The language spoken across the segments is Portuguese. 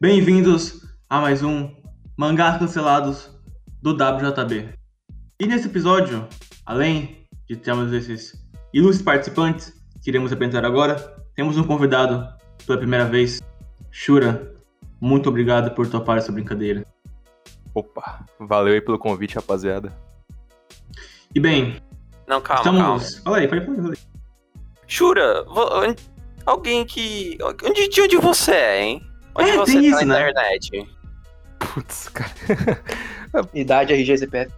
Bem-vindos a mais um Mangás Cancelados do WJB. E nesse episódio, além de termos esses ilustres participantes que iremos apresentar agora, temos um convidado pela primeira vez, Shura. Muito obrigado por topar essa brincadeira. Opa, valeu aí pelo convite, rapaziada. E bem, Não, calma, estamos. calma. Fala aí, fala aí, fala aí. Shura, alguém que. Onde, de onde você é, hein? Onde É, você tem tá isso, na né? internet? Putz, cara. Idade, RG, CPF.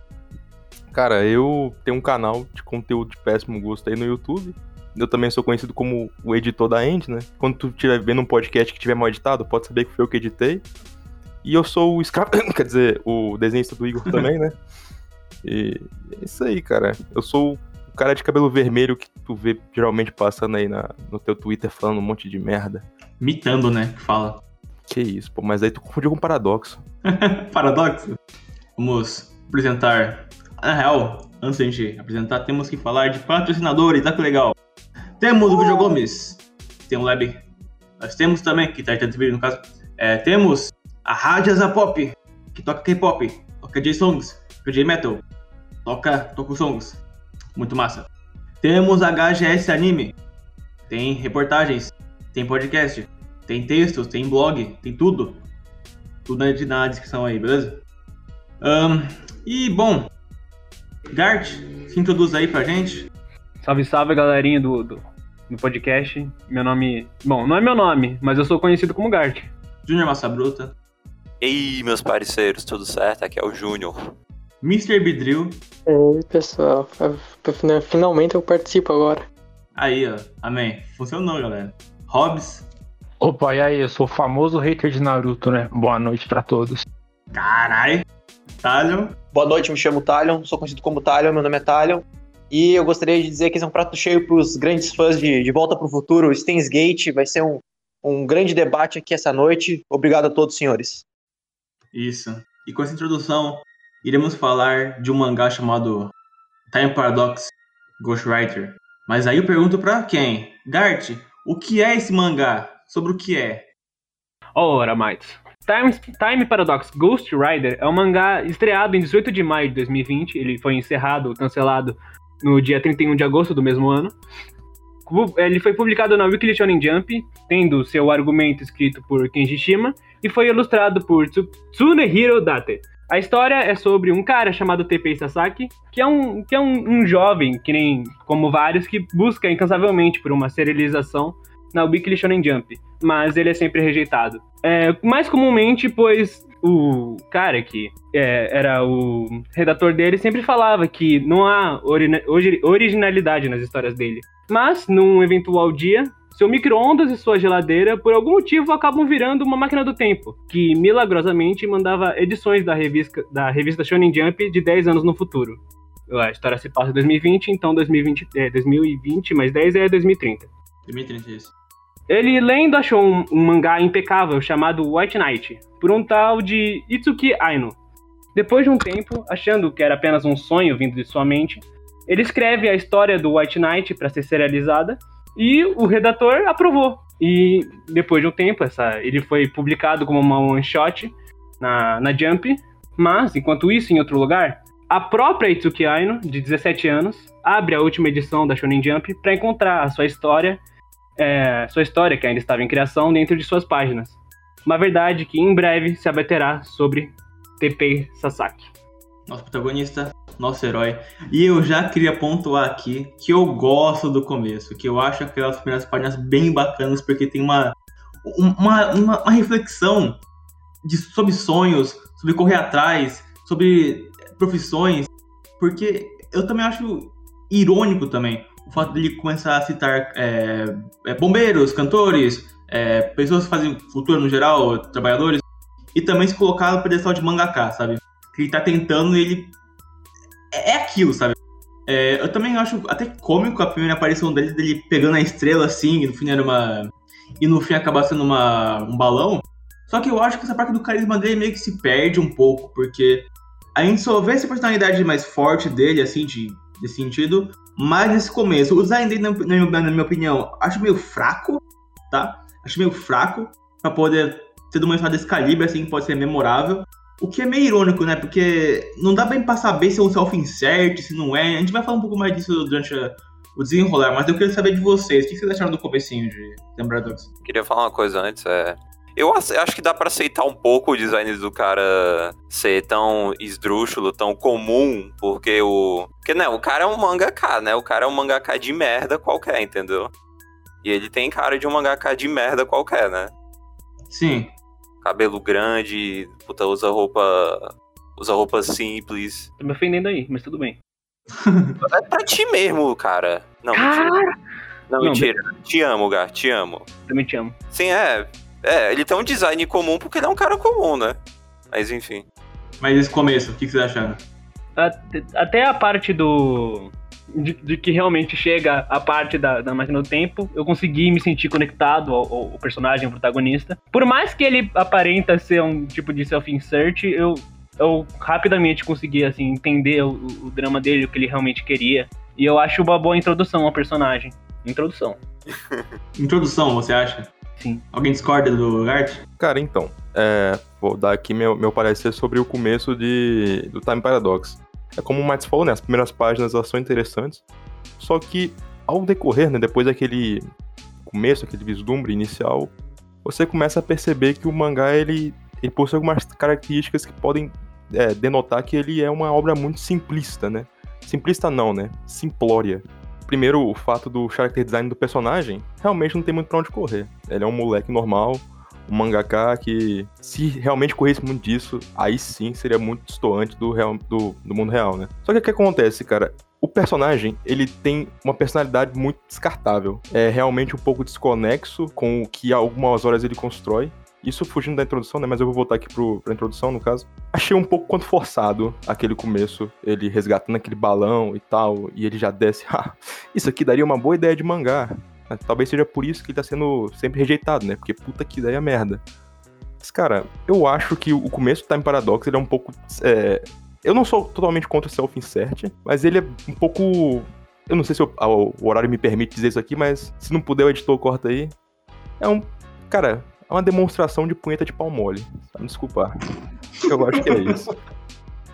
Cara, eu tenho um canal de conteúdo de péssimo gosto aí no YouTube. Eu também sou conhecido como o editor da End, né? Quando tu estiver vendo um podcast que tiver mal editado, pode saber que foi eu que editei. E eu sou o escravo, quer dizer, o desenhista do Igor também, né? E é isso aí, cara. Eu sou o cara de cabelo vermelho que tu vê geralmente passando aí na, no teu Twitter falando um monte de merda. Mitando, né? Que fala. Que isso, pô, mas aí tu confundiu com paradoxo. Paradoxo. Vamos apresentar. Na real, antes da gente apresentar, temos que falar de patrocinadores, tá que legal. Temos o Video Gomes, tem o Lab. Nós temos também, que tá vídeo no caso. é, temos a Rádio Zapop, que toca K-pop, toca J-Songs, toca J-Metal, toca Toku Songs. Muito massa. Temos a HGS Anime, tem reportagens, tem podcast, tem textos, tem blog, tem tudo. Tudo na, na descrição aí, beleza? Ahn, e bom, Gart, se introduz aí pra gente. Salve, salve, galerinha do, do, do podcast. Meu nome. Bom, não é meu nome, mas eu sou conhecido como Gart. Júnior Massa Bruta, Ei, meus parceiros, tudo certo? Aqui é o Júnior. Mr. Bidril, Oi, pessoal. Finalmente eu participo agora. aí ó, amém. Funcionou, galera. Hobbs, Opa, e aí? Eu sou o famoso hater de Naruto, né? Boa noite pra todos. carai. Talion, Boa noite, me chamo Talion, sou conhecido como Talion, meu nome é Talion. E eu gostaria de dizer que esse é um prato cheio para os grandes fãs de De Volta para o Futuro, Steins Gate. Vai ser um, um grande debate aqui essa noite. Obrigado a todos, senhores. isso. E com essa introdução, iremos falar de um mangá chamado Time Paradox Ghostwriter. Mas aí eu pergunto pra quem? Gart, o que é esse mangá? Sobre o que é? Ora, mates. Time, Time Paradox Ghost Rider é um mangá estreado em 18 de maio de 2020. Ele foi encerrado, cancelado no dia 31 de agosto do mesmo ano. Ele foi publicado na Weekly Shonen Jump, tendo seu argumento escrito por Kenji Shima e foi ilustrado por Tsu- Tsunehiro Date. A história é sobre um cara chamado Teppei Sasaki, que é um, que é um, um jovem, que nem como vários, que busca incansavelmente por uma serialização na Weekly Shonen Jump, mas ele é sempre rejeitado. É, mais comumente, pois o cara que é, era o redator dele sempre falava que não há orina- ori- originalidade nas histórias dele. Mas, num eventual dia, seu micro-ondas e sua geladeira, por algum motivo, acabam virando uma máquina do tempo, que milagrosamente mandava edições da revista, da revista Shonen Jump de 10 anos no futuro. A história se passa em 2020, então 2020, é, 2020 mais 10 é 2030. 2030 isso. Ele lendo achou um, um mangá impecável chamado White Knight, por um tal de Itsuki Aino. Depois de um tempo, achando que era apenas um sonho vindo de sua mente, ele escreve a história do White Knight para ser serializada e o redator aprovou. E depois de um tempo, essa, ele foi publicado como uma one shot na, na Jump, mas enquanto isso, em outro lugar, a própria Itsuki Aino, de 17 anos, abre a última edição da Shonen Jump para encontrar a sua história é, sua história, que ainda estava em criação, dentro de suas páginas. Uma verdade que em breve se abaterá sobre Teppei Sasaki. nosso protagonista, nosso herói. E eu já queria pontuar aqui que eu gosto do começo, que eu acho aquelas primeiras páginas bem bacanas, porque tem uma, uma, uma, uma reflexão de, sobre sonhos, sobre correr atrás, sobre profissões, porque eu também acho irônico também o fato dele começar a citar é, é, bombeiros, cantores, é, pessoas que fazem cultura no geral, trabalhadores, e também se colocar no pedestal de mangaka, sabe? Que ele tá tentando e ele. É, é aquilo, sabe? É, eu também acho até cômico a primeira aparição dele, dele pegando a estrela assim, e no fim era uma. E no fim acabar sendo uma, um balão. Só que eu acho que essa parte do carisma dele meio que se perde um pouco, porque a gente só vê essa personalidade mais forte dele, assim, de, de sentido, mas nesse começo. O dele, na, na, na minha opinião, acho meio fraco, tá? Acho meio fraco pra poder sendo uma história desse calibre, assim, pode ser memorável. O que é meio irônico, né? Porque não dá bem pra saber se é um self-insert, se não é. A gente vai falar um pouco mais disso durante a- o desenrolar, mas eu queria saber de vocês. O que vocês acharam do comecinho de Lembrar Dogs? Queria falar uma coisa antes, é. Eu acho que dá pra aceitar um pouco o design do cara ser tão esdrúxulo, tão comum, porque o. Porque, né, o cara é um mangaka, né? O cara é um mangaka de merda qualquer, entendeu? E ele tem cara de um mangaka de merda qualquer, né? Sim. Cabelo grande, puta, usa roupa. Usa roupa simples. Tô me ofendendo aí, mas tudo bem. É pra ti mesmo, cara. Não, mentira. Não, Não, mentira. Te amo, Gar, te amo. Também te amo. Sim, é. É, ele tem um design comum porque ele é um cara comum, né? Mas enfim. Mas esse começo, o que vocês acharam? Até- Até a parte do. De, de que realmente chega a parte da, da máquina do tempo, eu consegui me sentir conectado ao, ao- ao personagem, ao protagonista. Por mais que ele aparenta ser um tipo de self-insert, eu, eu rapidamente consegui assim, entender o, o- o drama dele, o que ele realmente queria. E eu acho uma boa introdução ao personagem. Introdução. Introdução, você acha? Sim. Alguém discorda do Gart? Cara, então, é, vou dar aqui meu, meu parecer sobre o começo de, do Time Paradox. É como o Max falou, né? As primeiras páginas elas são interessantes. Só que, ao decorrer, né? Depois daquele começo, aquele vislumbre inicial, você começa a perceber que o mangá ele, ele possui algumas características que podem é, denotar que ele é uma obra muito simplista, né? Simplista não, né? Simplória. Primeiro, o fato do character design do personagem realmente não tem muito pra onde correr. Ele é um moleque normal, um mangaka que, se realmente corresse muito disso, aí sim seria muito distoante do, real, do, do mundo real, né? Só que o que acontece, cara? O personagem, ele tem uma personalidade muito descartável. É realmente um pouco desconexo com o que algumas horas ele constrói. Isso fugindo da introdução, né? Mas eu vou voltar aqui pro, pra introdução, no caso. Achei um pouco quanto forçado aquele começo, ele resgatando aquele balão e tal, e ele já desce. "Ah, isso aqui daria uma boa ideia de mangá. Talvez seja por isso que ele tá sendo sempre rejeitado, né? Porque puta que ideia merda. Mas, cara, eu acho que o começo do Time Paradox ele é um pouco. é, Eu não sou totalmente contra o self-insert, mas ele é um pouco. Eu não sei se eu- ah, o horário me permite dizer isso aqui, mas se não puder, o editor corta aí. É um. Cara, é uma demonstração de punheta de pau mole. Me desculpar. Eu acho que é isso.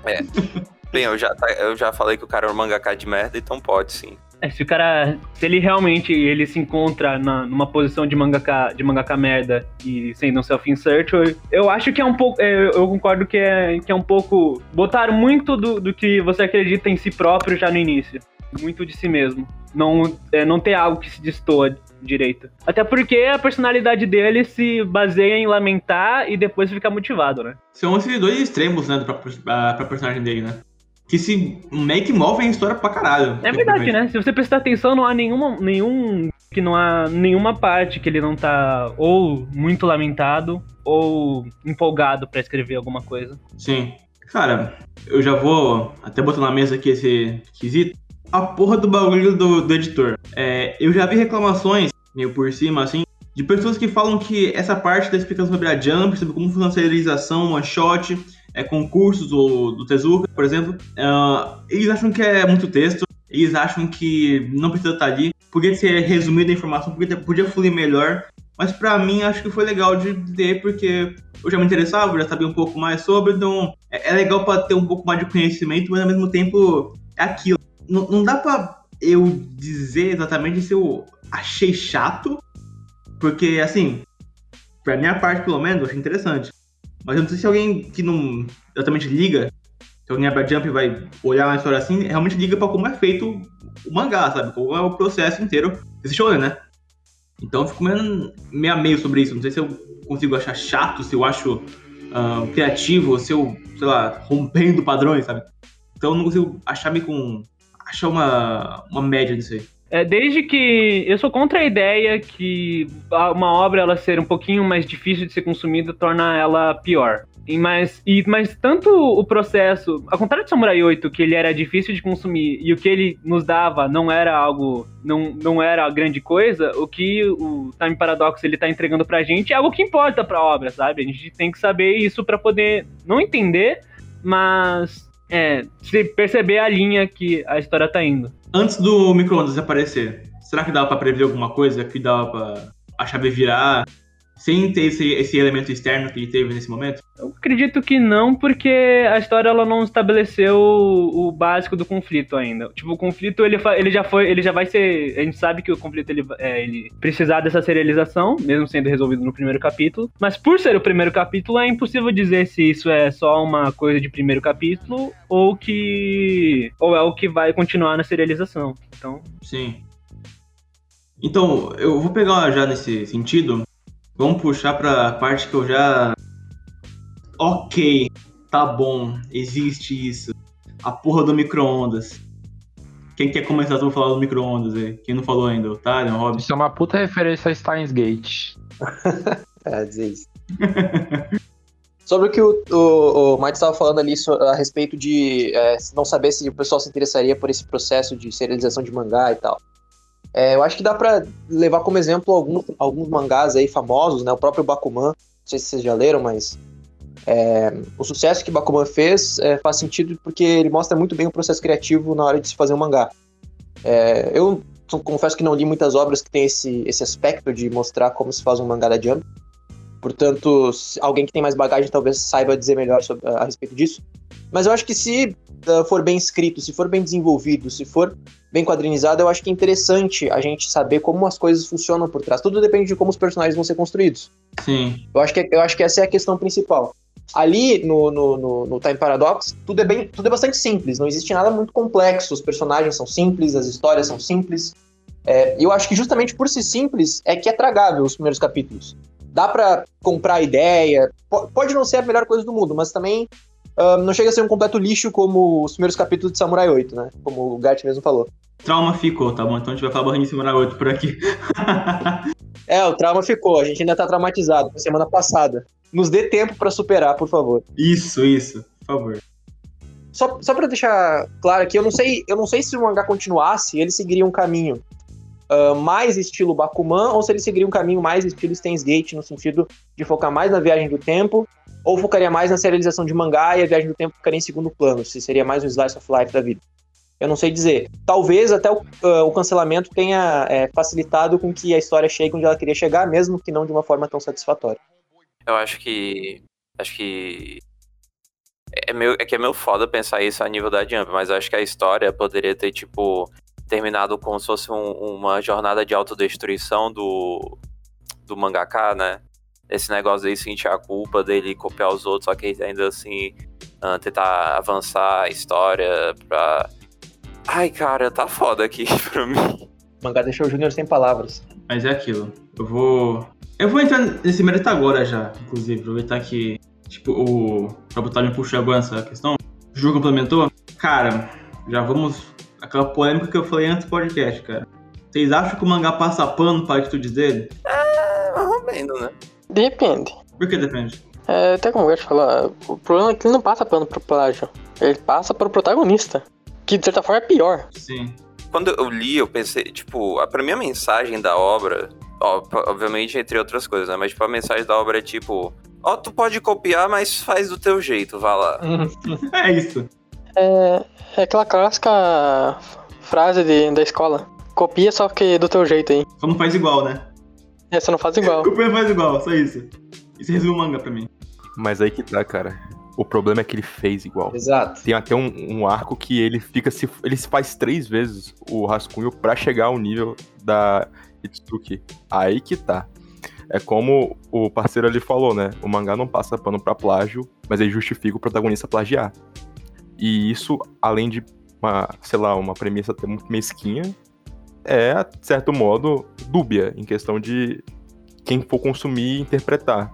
Bem, eu já, tá- eu já falei que o cara é um mangaka de merda, então pode sim. É, se o cara. Se ele realmente ele se encontra na, numa posição de mangaka, de mangaka merda e sendo um self-insert, eu, eu acho que é um pouco. é, eu concordo que é, que é um pouco. Botar muito do, do que você acredita em si próprio já no início. Muito de si mesmo. Não, é, não ter algo que se destoa direito. Até porque a personalidade dele se baseia em lamentar e depois ficar motivado, né? São esses dois extremos, né, pra, pra, pra personagem dele, né? Que se meio que movem a história pra caralho. É verdade, né? Se você prestar atenção, não há nenhuma, nenhum. Que não há nenhuma parte que ele não tá ou muito lamentado ou empolgado pra escrever alguma coisa. Sim. Cara, eu já vou até botar na mesa aqui esse quesito. A porra do bagulho do, do editor. É, eu já vi reclamações, meio por cima, assim, de pessoas que falam que essa parte da explicação sobre a Jump, sobre como funciona a serialização, one shot, é, concursos do, do Tezuka, por exemplo, ah, eles acham que é muito texto, eles acham que não precisa estar ali, podia ser resumida a informação, podia, podia fluir melhor, mas pra mim acho que foi legal de ter, porque eu já me interessava, já sabia um pouco mais sobre, então é, é legal pra ter um pouco mais de conhecimento, mas ao mesmo tempo é aquilo. Não, não dá pra eu dizer exatamente se eu achei chato, porque assim, pra minha parte pelo menos, eu achei interessante. Mas eu não sei se alguém que não exatamente liga, se alguém abre a Jump e vai olhar uma história assim, realmente liga pra como é feito o mangá, sabe? Como é o processo inteiro desse shonen, né? Então eu fico meio, meio a meio sobre isso. Não sei se eu consigo achar chato, se eu acho ah, criativo, se eu, sei lá, rompendo padrões, sabe? Então eu não consigo achar meio com. Achar uma, uma média disso aí. É, desde que eu sou contra a ideia que uma obra ela ser um pouquinho mais difícil de ser consumida torna ela pior. E mas, e, mas tanto o processo, ao contrário de Samurai 8, que ele era difícil de consumir e o que ele nos dava não era algo, não, não era grande coisa, o que o Time Paradox ele tá entregando pra gente é algo que importa pra obra, sabe? A gente tem que saber isso pra poder não entender, mas é, se perceber a linha que a história tá indo. Antes do micro-ondas aparecer, será que dava pra prever alguma coisa? Que dava pra a chave virar? Sem ter esse, esse elemento externo que ele teve nesse momento? Eu acredito que não, porque a história ela não estabeleceu o, o básico do conflito ainda. Tipo, o conflito ele, ele já foi, ele já vai ser. A gente sabe que o conflito ele, é, ele precisar dessa serialização, mesmo sendo resolvido no primeiro capítulo. Mas por ser o primeiro capítulo, é impossível dizer se isso é só uma coisa de primeiro capítulo ou que. ou é o que vai continuar na serialização. Então. Sim. Então, eu vou pegar já nesse sentido. Vamos puxar pra parte que eu já. Ok, tá bom, existe isso. A porra do micro-ondas. Quem quer começar a falar do micro-ondas aí? Quem não falou ainda? Otário, Robson? Isso é uma puta referência a Steins Gate. É, dizer isso. Sobre o que o, o, o Mike estava falando ali a respeito de é, não saber se o pessoal se interessaria por esse processo de serialização de mangá e tal. É, eu acho que dá pra levar como exemplo alguns, alguns mangás aí famosos, né? O próprio Bakuman, não sei se vocês já leram, mas é, o sucesso que Bakuman fez é, faz sentido porque ele mostra muito bem o processo criativo na hora de se fazer um mangá. É, eu confesso que não li muitas obras que tem esse, esse aspecto de mostrar como se faz um mangá da Jump. Portanto, alguém que tem mais bagagem talvez saiba dizer melhor sobre, a, a respeito disso. Mas eu acho que se for bem escrito, se for bem desenvolvido, se for bem quadrinizado, eu acho que é interessante a gente saber como as coisas funcionam por trás. Tudo depende de como os personagens vão ser construídos. Sim. Eu acho que, eu acho que essa é a questão principal. Ali no, no, no, no Time Paradox, tudo é, bem, tudo é bastante simples, não existe nada muito complexo. Os personagens são simples, as histórias são simples. É, e eu acho que justamente por ser simples é que é tragável os primeiros capítulos. Dá pra comprar a ideia, po- pode não ser a melhor coisa do mundo, mas também não chega a ser um completo lixo como os primeiros capítulos de Samurai 8, né? Como o Gart mesmo falou. Trauma ficou, tá bom? Então a gente vai falar em cima da outra por aqui. É, o trauma ficou, a gente ainda tá traumatizado, semana passada. Nos dê tempo pra superar, por favor. isso, isso. Por favor. Só, só pra deixar claro aqui, eu não sei, eu não sei se o mangá continuasse, ele seguiria um caminho ah, mais estilo Bakuman, ou se ele seguiria um caminho mais estilo Steins Gate, no sentido de focar mais na viagem do tempo, ou focaria mais na serialização de mangá e a viagem do tempo ficaria em segundo plano, se seria mais um slice of life da vida. Eu não sei dizer. Talvez até o, ah, o cancelamento tenha é, facilitado com que a história chegue onde ela queria chegar, mesmo que não de uma forma tão satisfatória. Eu acho que. Acho que. É, meio, é que é meio foda pensar isso a nível da Jump, mas acho que a história poderia ter, tipo, terminado como se fosse um- uma jornada de autodestruição do, do mangaka, né? Esse negócio dele sentir a culpa dele copiar os outros, só que ele ainda assim ah, tentar avançar a história pra. Ai, cara, tá foda aqui pra mim. O mangá deixou o Júnior sem palavras. Mas é aquilo. Eu vou. Eu vou entrar nesse mérito agora já, inclusive. Aproveitar que, tipo, o Robotar me puxou agora essa questão. O jogo complementou. Cara, já vamos. Aquela polêmica que eu falei antes do podcast, cara. Vocês acham que o mangá passa pano para atitudes dele? É, mais ou menos, né? Depende. Por que depende? É, até como eu gosto de falar, o problema é que ele não passa pano pro plágio. Ele passa pro protagonista. Que de certa forma é pior. Sim. Quando eu li, eu pensei, tipo, a, pra mim a mensagem da obra, ó, obviamente entre outras coisas, né? Mas tipo, a mensagem da obra é tipo, ó, tu pode copiar, mas faz do teu jeito, vá lá. É isso. É, é aquela clássica frase de, da escola. Copia só que do teu jeito aí. Só não faz igual, né? É, você não faz igual. O Cooper faz igual, só isso. Isso resume o manga pra mim. Mas aí que tá, cara. O problema é que ele fez igual. Exato. Tem até um, um arco que ele fica se. Ele se faz três vezes o rascunho pra chegar ao nível da Itsuki. Aí que tá. É como o parceiro ali falou, né? O mangá não passa pano pra plágio, mas ele justifica o protagonista plagiar. E isso, além de uma, sei lá, uma premissa até muito mesquinha, é, de certo modo, dúbia em questão de quem for consumir e interpretar.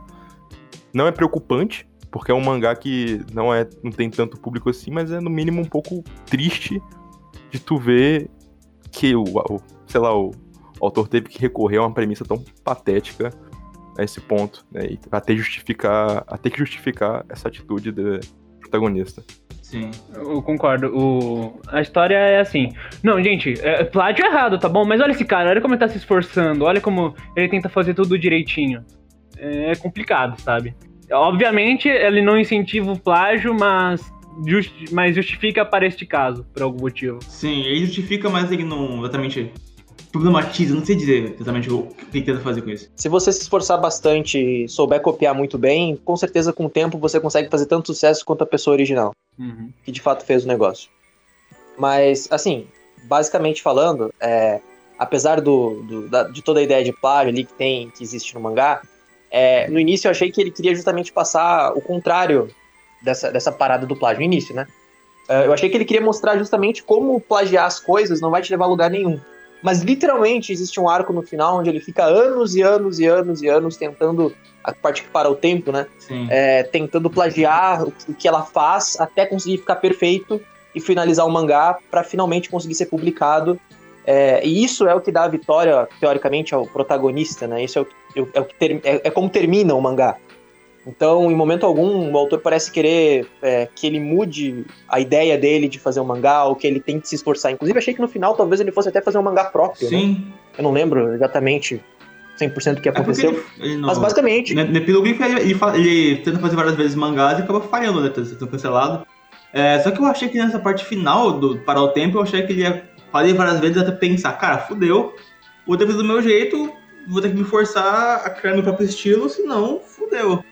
Não é preocupante, porque é um mangá que não, é, não tem tanto público assim, mas é no mínimo um pouco triste de tu ver que o, o- sei lá, o, o autor teve que recorrer a uma premissa tão patética a esse ponto, né? E até justificar, até que justificar essa atitude do protagonista. Sim. Eu concordo. O... A história é assim. Não, gente, é, plágio errado, tá bom? Mas olha esse cara, olha como ele tá se esforçando, olha como ele tenta fazer tudo direitinho. É complicado, sabe? Obviamente, ele não incentiva o plágio, mas, mas justifica para este caso, por algum motivo. Sim, ele justifica, mas ele não exatamente problematiza, não sei dizer exatamente o que ele tenta fazer com isso. Se você se esforçar bastante e souber copiar muito bem, com certeza com o tempo você consegue fazer tanto sucesso quanto a pessoa original, Uhum. que de fato fez o negócio. Mas, assim, basicamente falando, é, apesar do, do- da- de toda a ideia de plágio ali que tem, que existe no mangá, é, no início eu achei que ele queria justamente passar o contrário dessa, dessa parada do plágio, no início, né? É, eu achei que ele queria mostrar justamente como plagiar as coisas não vai te levar a lugar nenhum. Mas literalmente existe um arco no final onde ele fica anos e anos e anos e anos tentando, a parte que para o tempo, né? É, tentando plagiar o que- ela faz até conseguir ficar perfeito e finalizar o mangá para finalmente conseguir ser publicado. É, e isso é o que dá a vitória, teoricamente, ao protagonista, né? Isso é, o, que- é, o que ter- é- é como termina o mangá. Então, em momento algum, o autor parece querer é, que ele mude a ideia dele de fazer um mangá, ou que ele tente se esforçar. Inclusive, achei que no final talvez ele fosse até fazer um mangá próprio. né? Sim. Eu não lembro exatamente 100% o que É aconteceu. ele, ele não... Mas basicamente, No, epílogo ele, ele tenta fazer várias vezes mangás e acaba falhando, né? tá Sendo cancelado. É, só que eu achei que nessa parte final do Parar o Tempo, eu achei que ele ia fazer várias vezes até pensar, cara, fudeu, vou ter que fazer do meu jeito, vou ter que me forçar a criar meu próprio estilo, senão fudeu.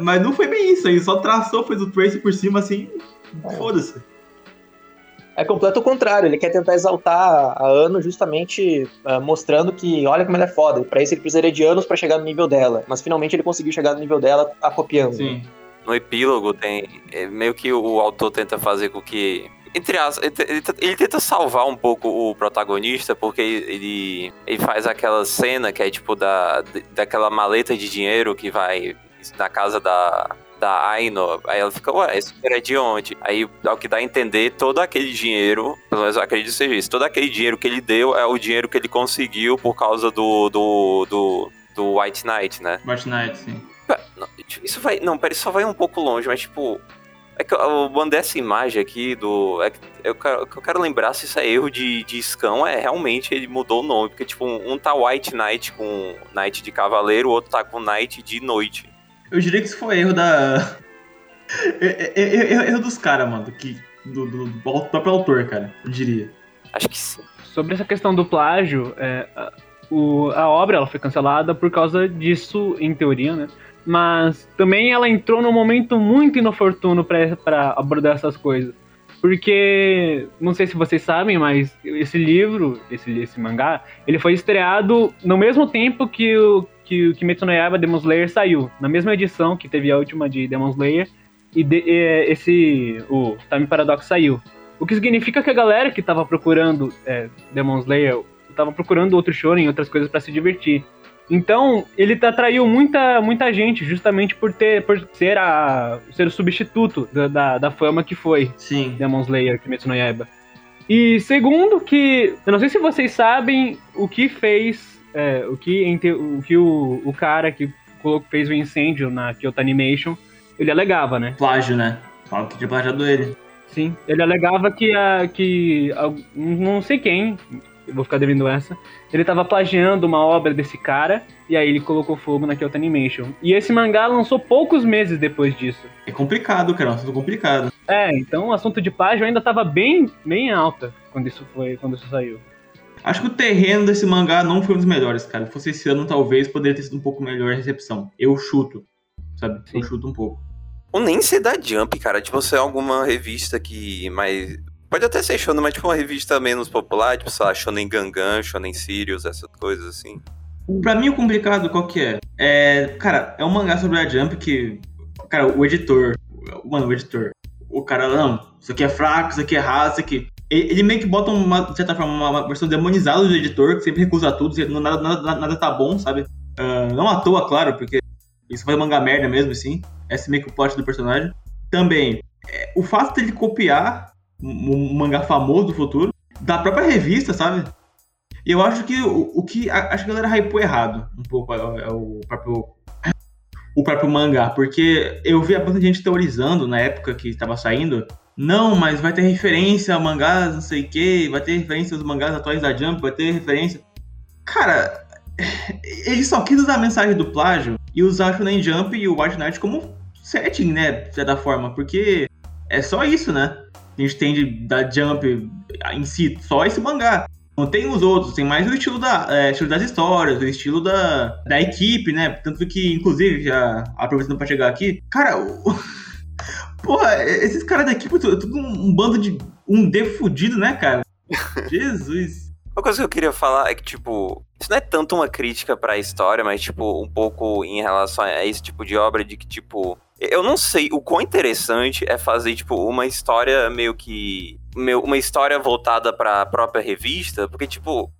Mas não foi bem isso, ele só traçou, fez o trace por cima assim, foda-se. É completo o contrário, ele quer tentar exaltar a Ano justamente ah, mostrando que olha como ela é foda, e pra isso ele precisaria de anos pra chegar no nível dela, mas finalmente ele conseguiu chegar no nível dela a copiando. Sim. No epílogo tem. é meio que o autor tenta fazer com que. Entre as, ele, ele- ele tenta salvar um pouco o protagonista, porque ele, ele faz aquela cena que é tipo da, daquela maleta de dinheiro que vai na casa da, da Aino. Aí ela fica, ué, esse dinheiro é de onde? Aí é o que dá a entender todo aquele dinheiro, pelo menos eu acredito que seja isso, todo aquele dinheiro que ele deu é o dinheiro que ele conseguiu por causa do, do, do, do White Knight, né? White Knight, sim. Isso vai. Não, pera, isso só vai um pouco longe, mas tipo. É que eu, mandei essa imagem aqui do. É que eu, quero, eu quero lembrar se isso é erro de, de Scam, é realmente ele mudou o nome. Porque, tipo, um, um tá White Knight com Knight de Cavaleiro, o outro tá com Knight de Noite. Eu diria que isso foi erro da. Erro erro dos caras, mano, que, do, do, do próprio autor, cara, eu diria. Acho que sim. Sobre essa questão do plágio, é, a, o- a obra ela foi cancelada por causa disso, em teoria, né? Mas também ela entrou num momento muito inoportuno pra pra abordar essas coisas. Porque, não sei se vocês sabem, mas esse livro, esse, esse mangá, ele foi estreado no mesmo tempo que o que o Kimetsu no Yaiba Demon Slayer saiu. Na mesma edição que teve a última de Demon Slayer. E de- é, esse, o Time Paradox saiu. O que significa que a galera que tava procurando é, Demon Slayer tava procurando outro shonen, outras coisas pra se divertir. Então, ele tá- atraiu muita, muita gente, justamente por ter por ser, a, ser o substituto da, da, da fama que foi Sim. Demon Slayer, Kimetsu no Yaiba. E segundo que, eu não sei se vocês sabem o que fez, é, o que, ente- o, que o, o cara que colocou- fez o incêndio na Kyoto Animation, ele alegava, né? Plágio, né? Fala que tinha plagiado ele. Sim, ele alegava que a, que a- não sei quem, vou ficar devendo essa, ele tava plagiando uma obra desse cara e aí ele colocou fogo na Kyoto Animation. E esse mangá lançou poucos meses depois disso. É complicado, cara, é um assunto complicado. É, então o assunto de plágio ainda tava bem, bem alta quando isso foi, quando isso saiu. Acho que o terreno desse mangá não foi um dos melhores, cara. Se fosse esse ano, talvez poderia ter sido um pouco melhor a recepção. Eu chuto, sabe? Sim. Eu chuto um pouco. Ou nem ser da Jump, cara. Tipo, se é alguma revista que mais. Pode até ser shonen, mas tipo uma revista menos popular, tipo, sei lá, Shonen Gangan, Shonen Sirius, essas coisas assim. Pra mim, o complicado, qual que é? É, cara, é um mangá sobre a Jump que, cara, o editor, mano, o editor, o cara, não, isso aqui é fraco, isso aqui é errado, isso aqui. Ele, meio que bota, uma, de certa forma, uma, versão demonizada do editor, que sempre recusa tudo, nada, nada, nada tá bom, sabe? Ah, não à toa, claro, porque isso faz mangá merda mesmo, assim. Esse é meio que o plot do personagem. Também, é, o fato dele copiar um, mangá famoso do futuro, da própria revista, sabe? E eu acho que o, o que. a- Acho que a galera hypou errado um pouco é, o- é o próprio. O próprio mangá, porque eu vi a bastante gente teorizando na época que estava saindo. Não, mas vai ter referência a mangás, não sei o que, vai ter referência aos mangás atuais da Jump, vai ter referência. Cara, ele só quis usar a mensagem do plágio e usar o Shonen Jump e o White Knight como setting, né? De certa forma, porque é só isso, né? A gente tem de, da Jump em si, só esse mangá. Não tem os outros, tem mais o estilo, da, é, estilo das histórias, o estilo da, da equipe, né? Tanto que, inclusive, já aproveitando pra chegar aqui, cara, o... Porra, esses caras da equipe, tudo um bando de um defudido, né, cara? Jesus. Uma coisa que eu queria falar é que, tipo, isso não é tanto uma crítica pra história, mas, tipo, um pouco em relação a esse tipo de obra de que, tipo, eu não sei o quão interessante é fazer, tipo, uma história meio que. Meio, uma história voltada pra própria revista, porque, tipo.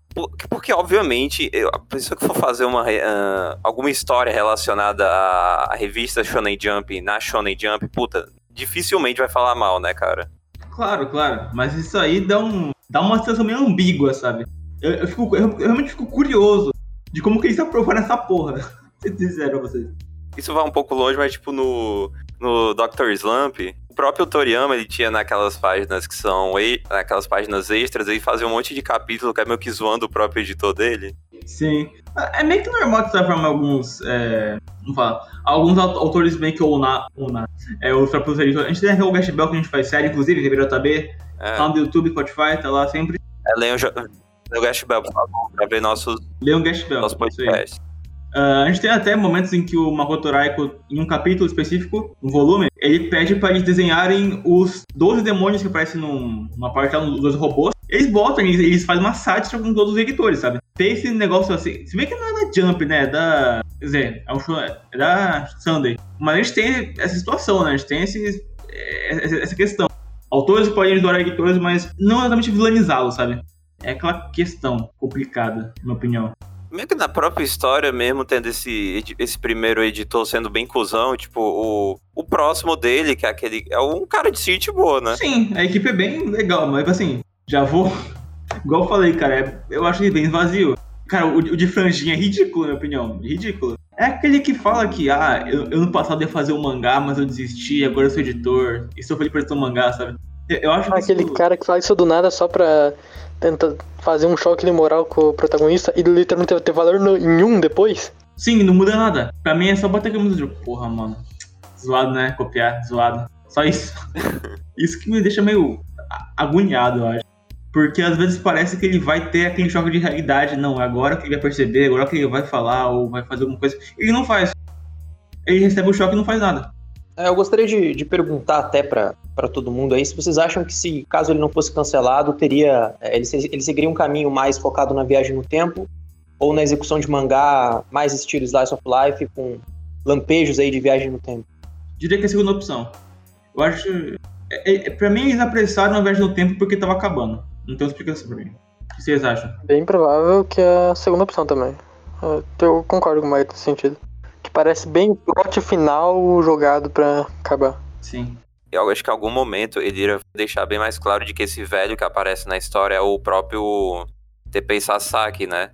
Porque, obviamente, a pessoa que for fazer uma, uh, alguma história relacionada à, à revista Shonen Jump na Shonen Jump, puta, dificilmente vai falar mal, né, cara? Claro, claro. Mas isso aí dá, um, dá uma sensação meio ambígua, sabe? Eu, eu, fico, eu, eu realmente fico curioso de como que eles aprovaram essa porra. Se disseram vocês. Isso vai um pouco longe, mas tipo no, no Dr. Slump, o próprio Toriyama, ele tinha naquelas páginas que são naquelas páginas extras, ele fazia um monte de capítulo que é meio que zoando o próprio editor dele. Sim. É meio que normal de certa forma alguns. É, não fala. Alguns autores meio que ou na. Ou na é, os editores. A gente tem o Gash Bell que a gente faz série, inclusive, Ribeiro JB. É. Tá no YouTube, Spotify, tá lá sempre. É, leiam o Gash Bell, por favor, pra ver nossos. Leiam o Gash Bell. Nosso podcast. Uh, a gente tem até momentos em que o Makoto Raiko, em um capítulo específico, um volume, ele pede para eles desenharem os 12 demônios que aparecem num, numa parte lá dos robôs. Eles botam, eles, eles fazem uma sátira com todos os editores, sabe? Tem esse negócio assim. Se bem que não é da Jump, né? É da. Quer dizer, é, um show, é da Sunday. Mas a gente tem essa situação, né? A gente tem esse, essa questão. Autores podem adorar editores, mas não exatamente vilanizá-los, sabe? É aquela questão complicada, na minha opinião meio que na própria história mesmo, tendo esse, esse primeiro editor sendo bem cuzão, tipo, o, o próximo dele, que é aquele. É um cara de City boa, né? Sim, a equipe é bem legal, mas assim, já vou. Igual eu falei, cara, é, eu acho ele bem vazio. Cara, o, de franjinha é ridículo, na minha opinião. Ridículo. É aquele que fala que, ah, eu, eu no passado ia fazer um mangá, mas eu desisti, agora eu sou editor. E sou feliz por um mangá, sabe? Eu, acho ah, Aquele isso... cara que faz isso do nada só pra tenta fazer um choque de moral com o protagonista e literalmente ter valor nenhum depois. Sim, não muda nada. Pra mim é só bater camisa de porra, mano. Zoado, né? Copiar, zoado. Só isso. isso que me deixa meio agoniado, eu acho. Porque às vezes parece que ele vai ter aquele choque de realidade. Não, é agora que ele vai perceber, agora que ele vai falar ou vai fazer alguma coisa. Ele não faz. Ele recebe o choque e não faz nada. É, eu gostaria de, de perguntar até para todo mundo aí se vocês acham que se caso ele não fosse cancelado, teria é, ele, ele seguiria um caminho mais focado na viagem no tempo ou na execução de mangá mais estilo Slice of Life com lampejos aí de viagem no tempo? Diria que é a segunda opção. Eu acho. É, é, pra mim, eles apressaram a viagem no tempo porque tava acabando. Não tem explicação pra mim. O que vocês acham? Bem provável que é a segunda opção também. Eu concordo com o Mike nesse sentido que parece bem o plot final jogado para acabar. Sim. Eu acho que em algum momento ele iria deixar bem mais claro de que esse velho que aparece na história é o próprio TP Sasaki, né?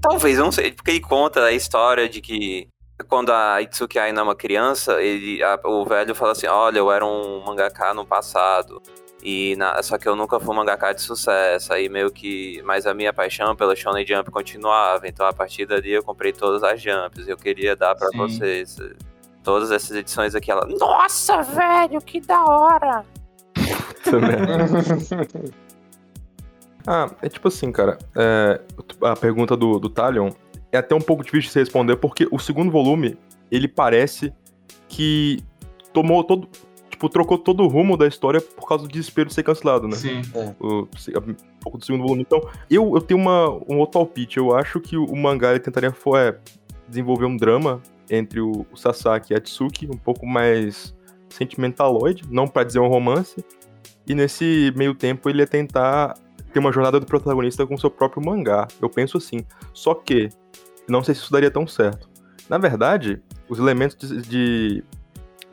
Talvez, eu não sei, porque ele conta a história de que quando a Itsuki Aina é uma criança, ele, a, o velho fala assim, olha, eu era um mangaka no passado, e na, só que eu nunca fui um mangaka de sucesso, aí meio que. Mas a minha paixão pela Shonen Jump continuava, então a partir dali eu comprei todas as Jumps. Eu queria dar para vocês todas essas edições aqui. Ela, nossa, velho, que da hora! ah, é tipo assim, cara. É, a pergunta do, do Talion é até um pouco difícil de se responder, porque o segundo volume, ele parece que tomou todo tipo, trocou todo o rumo da história por causa do desespero de ser cancelado, né? Sim. É. O, um pouco do segundo volume. Então, eu, eu tenho uma, um outro palpite. Eu acho que o, o mangá ele tentaria foi, é, desenvolver um drama entre o, o Sasaki e a Tsuki, um pouco mais sentimentaloide, não para dizer um romance. E nesse meio tempo ele ia tentar ter uma jornada do protagonista com seu próprio mangá. Eu penso assim. Só que não sei se isso daria tão certo. Na verdade, os elementos de, de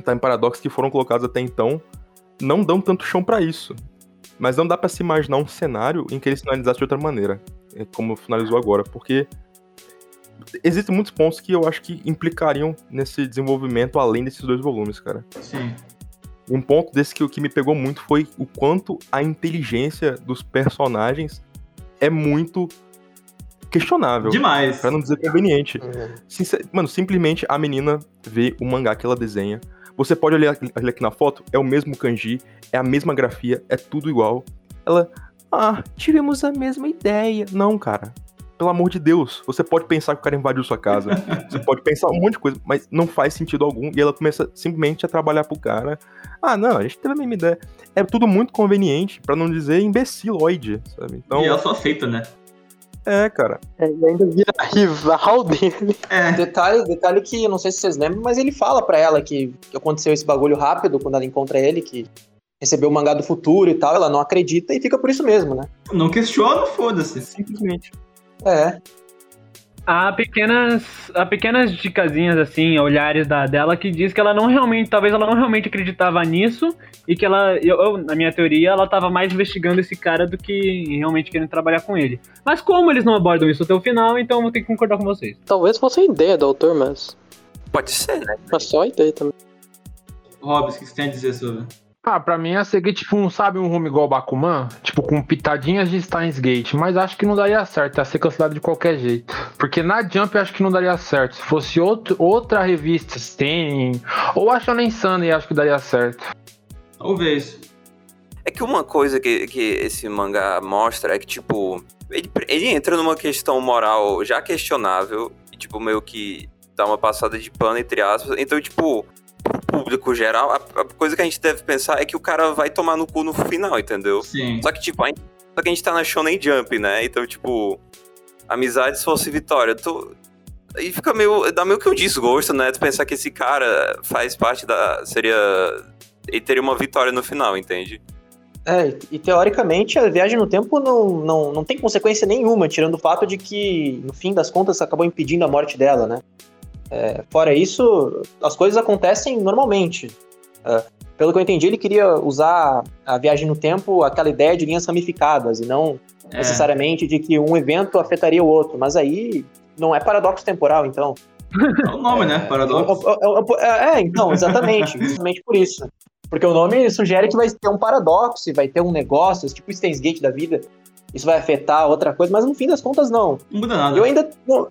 Time tá Paradox que foram colocados até então não dão tanto chão para isso. Mas não dá para se imaginar um cenário em que ele finalizasse de outra maneira, é como finalizou agora, porque existem muitos pontos que eu acho que implicariam nesse desenvolvimento além desses dois volumes, cara. Sim. Um ponto desse que, que me pegou muito foi o quanto a inteligência dos personagens é muito questionável. Demais. Pra não dizer conveniente. Uhum. Mano, simplesmente a menina vê o mangá que ela desenha, você pode olhar, olhar aqui na foto, é o mesmo kanji, é a mesma grafia, é tudo igual. Ela, Ah, tivemos a mesma ideia. Não, cara. Pelo amor de Deus, você pode pensar que o cara invadiu sua casa. você pode pensar um monte de coisa, mas não faz sentido algum. E ela começa simplesmente a trabalhar pro cara. Ah, não, a gente teve a mesma ideia. É tudo muito conveniente, pra não dizer imbeciloide, sabe? Então, E ela só aceita, né? É, cara. É, e ainda vira rival dele. É. Detalhe, detalhe que eu não sei se vocês lembram, mas ele fala pra ela que, que aconteceu esse bagulho rápido quando ela encontra ele, que recebeu o mangá do futuro e tal, ela não acredita e fica por isso mesmo, né? Não questiona, foda-se. Simplesmente. É. Há pequenas, há pequenas dicasinhas, assim, olhares da, dela que diz que ela não realmente, talvez ela não realmente acreditava nisso e que ela, eu, eu, na minha teoria, ela tava mais investigando esse cara do que realmente querendo trabalhar com ele. Mas como eles não abordam isso até o final, então eu vou ter que concordar com vocês. Talvez fosse a ideia do autor, mas. Pode ser, né? Mas só a ideia também. Hobbs, o que você tem a dizer sobre? Ah, pra mim ia ser tipo, um, sabe, um rumo igual o Bakuman? Tipo, com pitadinhas de Steins Gate. Mas acho que não daria certo, ia ser cancelado de qualquer jeito. Porque na Jump eu acho que não daria certo. Se fosse outro, outra revista, Stein, ou a Shonen Sunday, acho que daria certo. Talvez. É que uma coisa que, que esse mangá mostra é que, tipo, ele, ele entra numa questão moral já questionável e, tipo, meio que dá uma passada de pano, entre aspas. Então, tipo, público geral, a, a coisa que a gente deve pensar é que o cara vai tomar no cu no final, entendeu? Sim. Só que, tipo, a gente, só que a gente tá na Shonen Jump, né? Então, tipo, amizade se fosse vitória. Tu, e fica meio. dá meio que um desgosto, né? Tu pensar que esse cara faz parte da. seria. Ele teria uma vitória no final, entende? É, e teoricamente a viagem no tempo não, não, não tem consequência nenhuma, tirando o fato de que, no fim das contas, acabou impedindo a morte dela, né? É, fora isso, as coisas acontecem normalmente. É, pelo que eu entendi, ele queria usar a viagem no tempo, aquela ideia de linhas ramificadas, e não É. necessariamente de que um evento afetaria o outro. Mas aí não é paradoxo temporal, então. É o nome, né? Paradoxo. É, é, é, então, exatamente. Justamente por isso. Porque o nome sugere que vai ter um paradoxo, vai ter um negócio, tipo o Steins Gate da vida. Isso vai afetar outra coisa, mas no fim das contas, não. Não muda nada. Eu ainda não,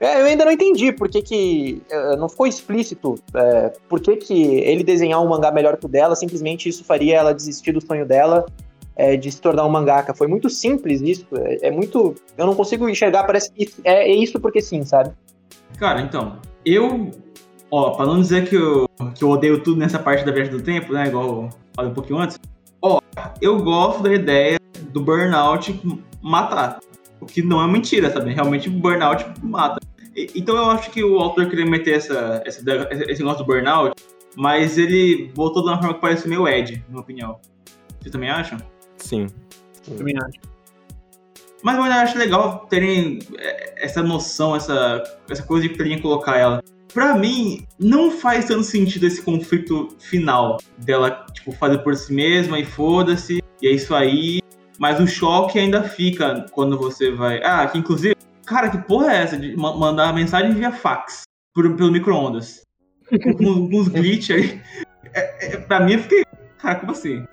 é, eu ainda não entendi por que, que eh, não ficou explícito é, por que, que ele desenhar um mangá melhor que o dela, simplesmente isso faria ela desistir do sonho dela é, de se tornar um mangaka. Foi muito simples isso, é, é muito. Eu não consigo enxergar, parece que é, é isso porque sim, sabe? Cara, então, eu. Ó, pra não dizer que eu, que eu odeio tudo nessa parte da viagem do tempo, né? Igual eu falei um pouquinho antes. Ó, eu gosto da ideia do burnout matar. O que não é mentira, sabe? Realmente o burnout mata. Então eu acho que o autor queria meter essa, essa, esse negócio do burnout, mas ele voltou de uma forma que parece meio Ed, na minha opinião. Vocês também acham? Sim. Também acho. Mas eu acho legal terem é, essa noção, essa, essa coisa de quererem colocar ela. Pra mim, não faz tanto sentido esse conflito final dela, tipo, fazer por si mesma e foda-se, e é isso aí. Mas o choque ainda fica quando você vai. Ah, que inclusive, cara, que porra é essa de ma- mandar mensagem via fax por, pelo micro-ondas? Com, uns glitch aí. É, é, pra mim, eu fiquei. Cara, como assim?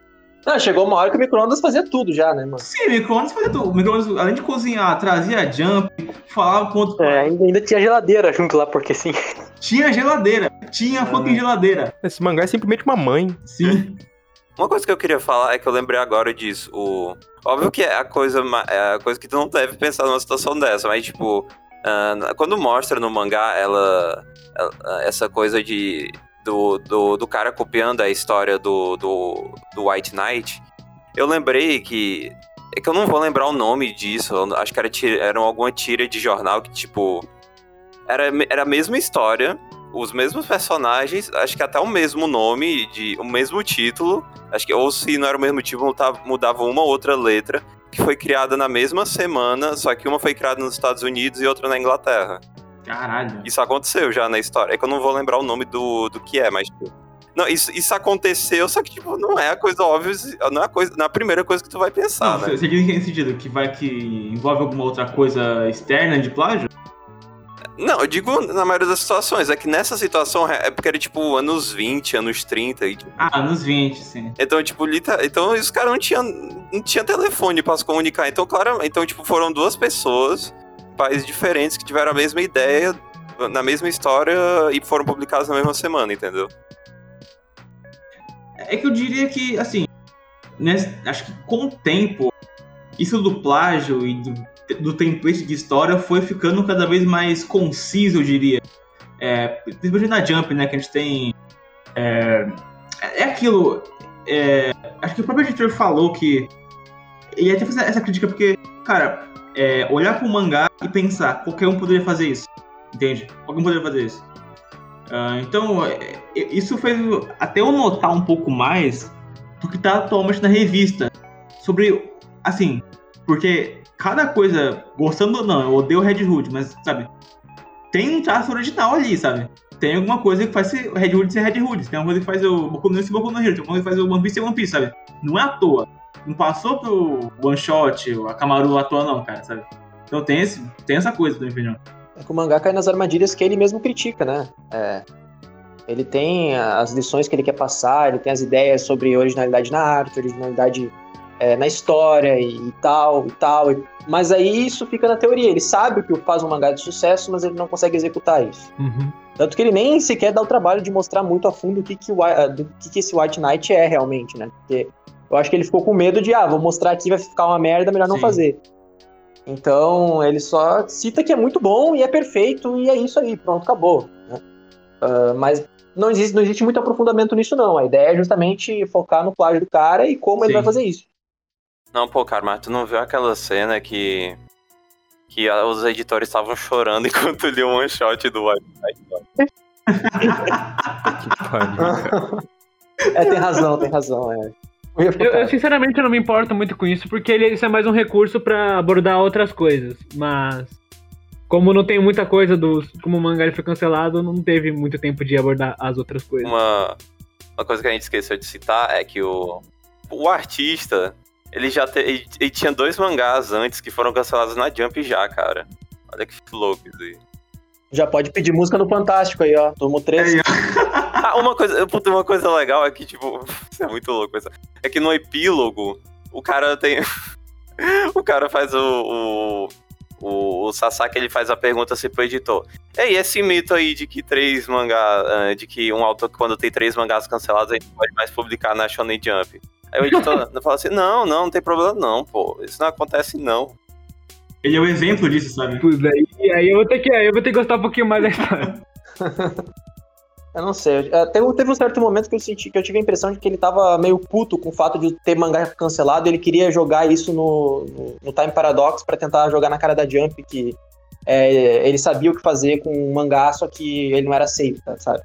Não, chegou uma hora que o micro-ondas fazia tudo já, né, mano? Sim, micro-ondas fazia tudo. O micro-ondas, além de cozinhar, trazia jump, falava com outro. É, ainda, ainda tinha geladeira junto lá, porque sim. Tinha geladeira. Tinha fucking geladeira. Esse mangá é simplesmente uma mãe. Sim. Uma coisa que eu queria falar é que eu lembrei agora disso. O... Óbvio que é a coisa, é a coisa que tu não deve pensar numa situação dessa, mas tipo, na- quando mostra no mangá ela, ela- essa coisa de do, do, do cara copiando a história do, do, do White Knight, eu lembrei que. É que eu não vou lembrar o nome disso. acho que era, tira, era alguma tira de jornal que, tipo. Era, era a mesma história, os mesmos personagens, acho que até o mesmo nome, de, o mesmo título. Acho que, ou se não era o mesmo título, mudava- uma ou outra letra, que foi criada na mesma semana, só que uma foi criada nos Estados Unidos e outra na Inglaterra. Caralho. Isso aconteceu já na história. É que eu não vou lembrar o nome do, do que é, mas. Tipo, não, isso, isso aconteceu, só que, tipo, não é a coisa óbvia, não é a, coisa, não é a primeira coisa que tu vai pensar, Não, né? você diz que em sentido que vai que envolve alguma outra coisa externa de plágio? Não, eu digo na maioria das situações. É que nessa situação é porque era, tipo, anos 20, anos 30. E, tipo, Ah, nos 20, sim. Então, tipo, liter... então os caras não tinham não tinha telefone pra se comunicar. Então, claro, então, tipo, foram duas pessoas, países diferentes, que tiveram a mesma ideia, na mesma história e foram publicadas na mesma semana, entendeu? É que eu diria que, assim, nesse- acho que com o tempo, isso do plágio e do, do template de história foi ficando cada vez mais conciso, eu diria. É, principalmente na Jump, né? Que a gente tem. É, é aquilo. é, acho que o próprio editor falou que. Ele até fez essa crítica porque, cara, é, olhar para o mangá e pensar, qualquer um poderia fazer isso. Entende? Qualquer um poderia fazer isso. Ah, então, é, é, isso fez até eu notar um pouco mais do que tá atualmente na revista. Sobre, assim, porque cada coisa, gostando ou não, eu odeio Red Hood, mas, sabe, tem um traço original ali, sabe? Tem alguma coisa que faz Red Hood ser Red Hood, tem alguma coisa que faz o Boku no ser Boku no Hero, tem alguma coisa que faz o One Piece ser One Piece, sabe? Não é à toa. Não passou pro One Shot, a Kamaru à toa não, cara, sabe? Então tem, esse, tem essa coisa, na minha opinião. É que o mangá cai nas armadilhas que ele mesmo critica, né? É, ele tem as lições que ele quer passar, ele tem as ideias sobre originalidade na arte, originalidade é, na história e, e tal, e tal. e- mas aí isso fica na teoria. Ele sabe o que faz um mangá de sucesso, mas ele não consegue executar isso. Uhum. Tanto que ele nem sequer dá o trabalho de mostrar muito a fundo o que, que, o, do que, que esse White Knight é realmente, né? Porque eu acho que ele ficou com medo de, ah, vou mostrar aqui, vai ficar uma merda, melhor não Sim. fazer. Então, ele só cita que é muito bom e é perfeito, e é isso aí, pronto, acabou. né? Ah, mas não existe, não existe muito aprofundamento nisso, não. A ideia é justamente focar no plágio do cara e como ele Sim. vai fazer isso. Não, pô, cara, mas tu não viu aquela cena que. Que a- os editores estavam chorando enquanto liam um one shot do White Knight? Que pariu. É, tem razão, tem razão. É. Eu Eu, sinceramente eu não me importo muito com isso, porque ele, isso é mais um recurso pra abordar outras coisas. Mas como não tem muita coisa do. Como o mangá ele foi cancelado, não teve muito tempo de abordar as outras coisas. Uma, uma coisa que a gente esqueceu de citar é que o, o artista, ele já te- ele, ele tinha dois mangás antes que foram cancelados na Jump já, cara. Olha que louco isso aí. Já pode pedir música no Fantástico aí, ó. Três. Aí, ó. Ah, uma coisa, puta, uma coisa legal é que, tipo, isso é muito louco. Isso. É que no epílogo, o cara tem. o cara faz o. o... O, o Sasaki ele faz a pergunta assim pro editor. Ei, esse mito aí de que três mangá. ah, de que um autor, quando tem três mangás cancelados, a gente não pode mais publicar na Shonen Jump. Aí o editor fala assim: não, não, não tem problema não, pô. Isso não acontece não. Ele é o exemplo disso, sabe? Putz, aí, aí eu vou ter que. Aí eu vou ter que gostar um pouquinho mais da história. Eu não sei. É, Teve, teve um certo momento que eu senti que eu tive a impressão de que ele tava meio puto com o fato de ter mangá cancelado. Ele queria jogar isso no, no, no Time Paradox pra tentar jogar na cara da Jump que é, ele sabia o que fazer com um mangá, só que ele não era aceito, tá, sabe?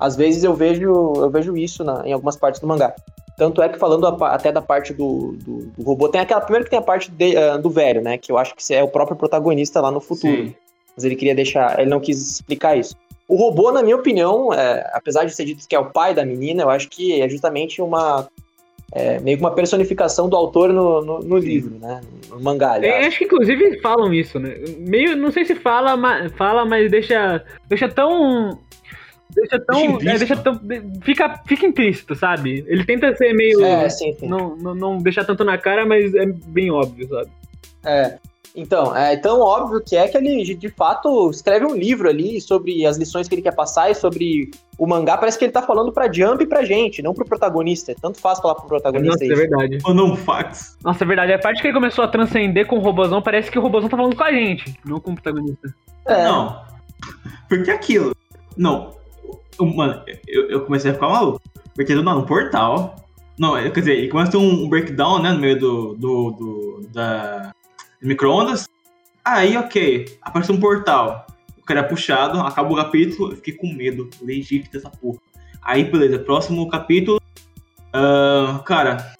Às vezes eu vejo eu vejo isso na- em algumas partes do mangá. Tanto é que falando a até da parte do, do, do robô, tem aquela primeiro que tem a parte de- ah, do velho, né? Que eu acho que é o próprio protagonista lá no futuro Sim. mas ele queria deixar, ele não quis explicar isso. O robô, na minha opinião, é, apesar de ser dito que é o pai da menina, eu acho que é justamente uma é, meio que uma personificação do autor no, no, no livro, né? No mangá, Eu acho que inclusive falam isso, né? Meio, não sei se fala, mas, fala, mas deixa, deixa tão. Deixa tão. Deixa é, deixa tão fica, fica implícito, sabe? Ele tenta ser meio. É, sim, sim. Não, não, não deixar tanto na cara, mas é bem óbvio, sabe? É. Então, é tão óbvio que é que ele, de, fato, escreve um livro ali sobre as lições que ele quer passar e sobre o mangá. Parece que ele tá falando pra Jump e pra gente, não pro protagonista. Tanto faz falar pro protagonista Nossa, é isso. verdade. Ou não, fax. Nossa, é verdade. A parte que ele começou a transcender com o robozão, parece que o robozão tá falando com a gente, não com o protagonista. É. Não. Porque aquilo. Não. Mano, eu, eu comecei a ficar maluco. Porque do nada, um portal. Não, é, quer dizer, ele começa a ter um breakdown, né? No meio do. do, do da. Micro-ondas. Aí, ok. Aparece um portal. O cara é puxado, acaba o capítulo. Eu fiquei com medo. Legítimo dessa porra. Aí, beleza. Próximo capítulo. ah, cara,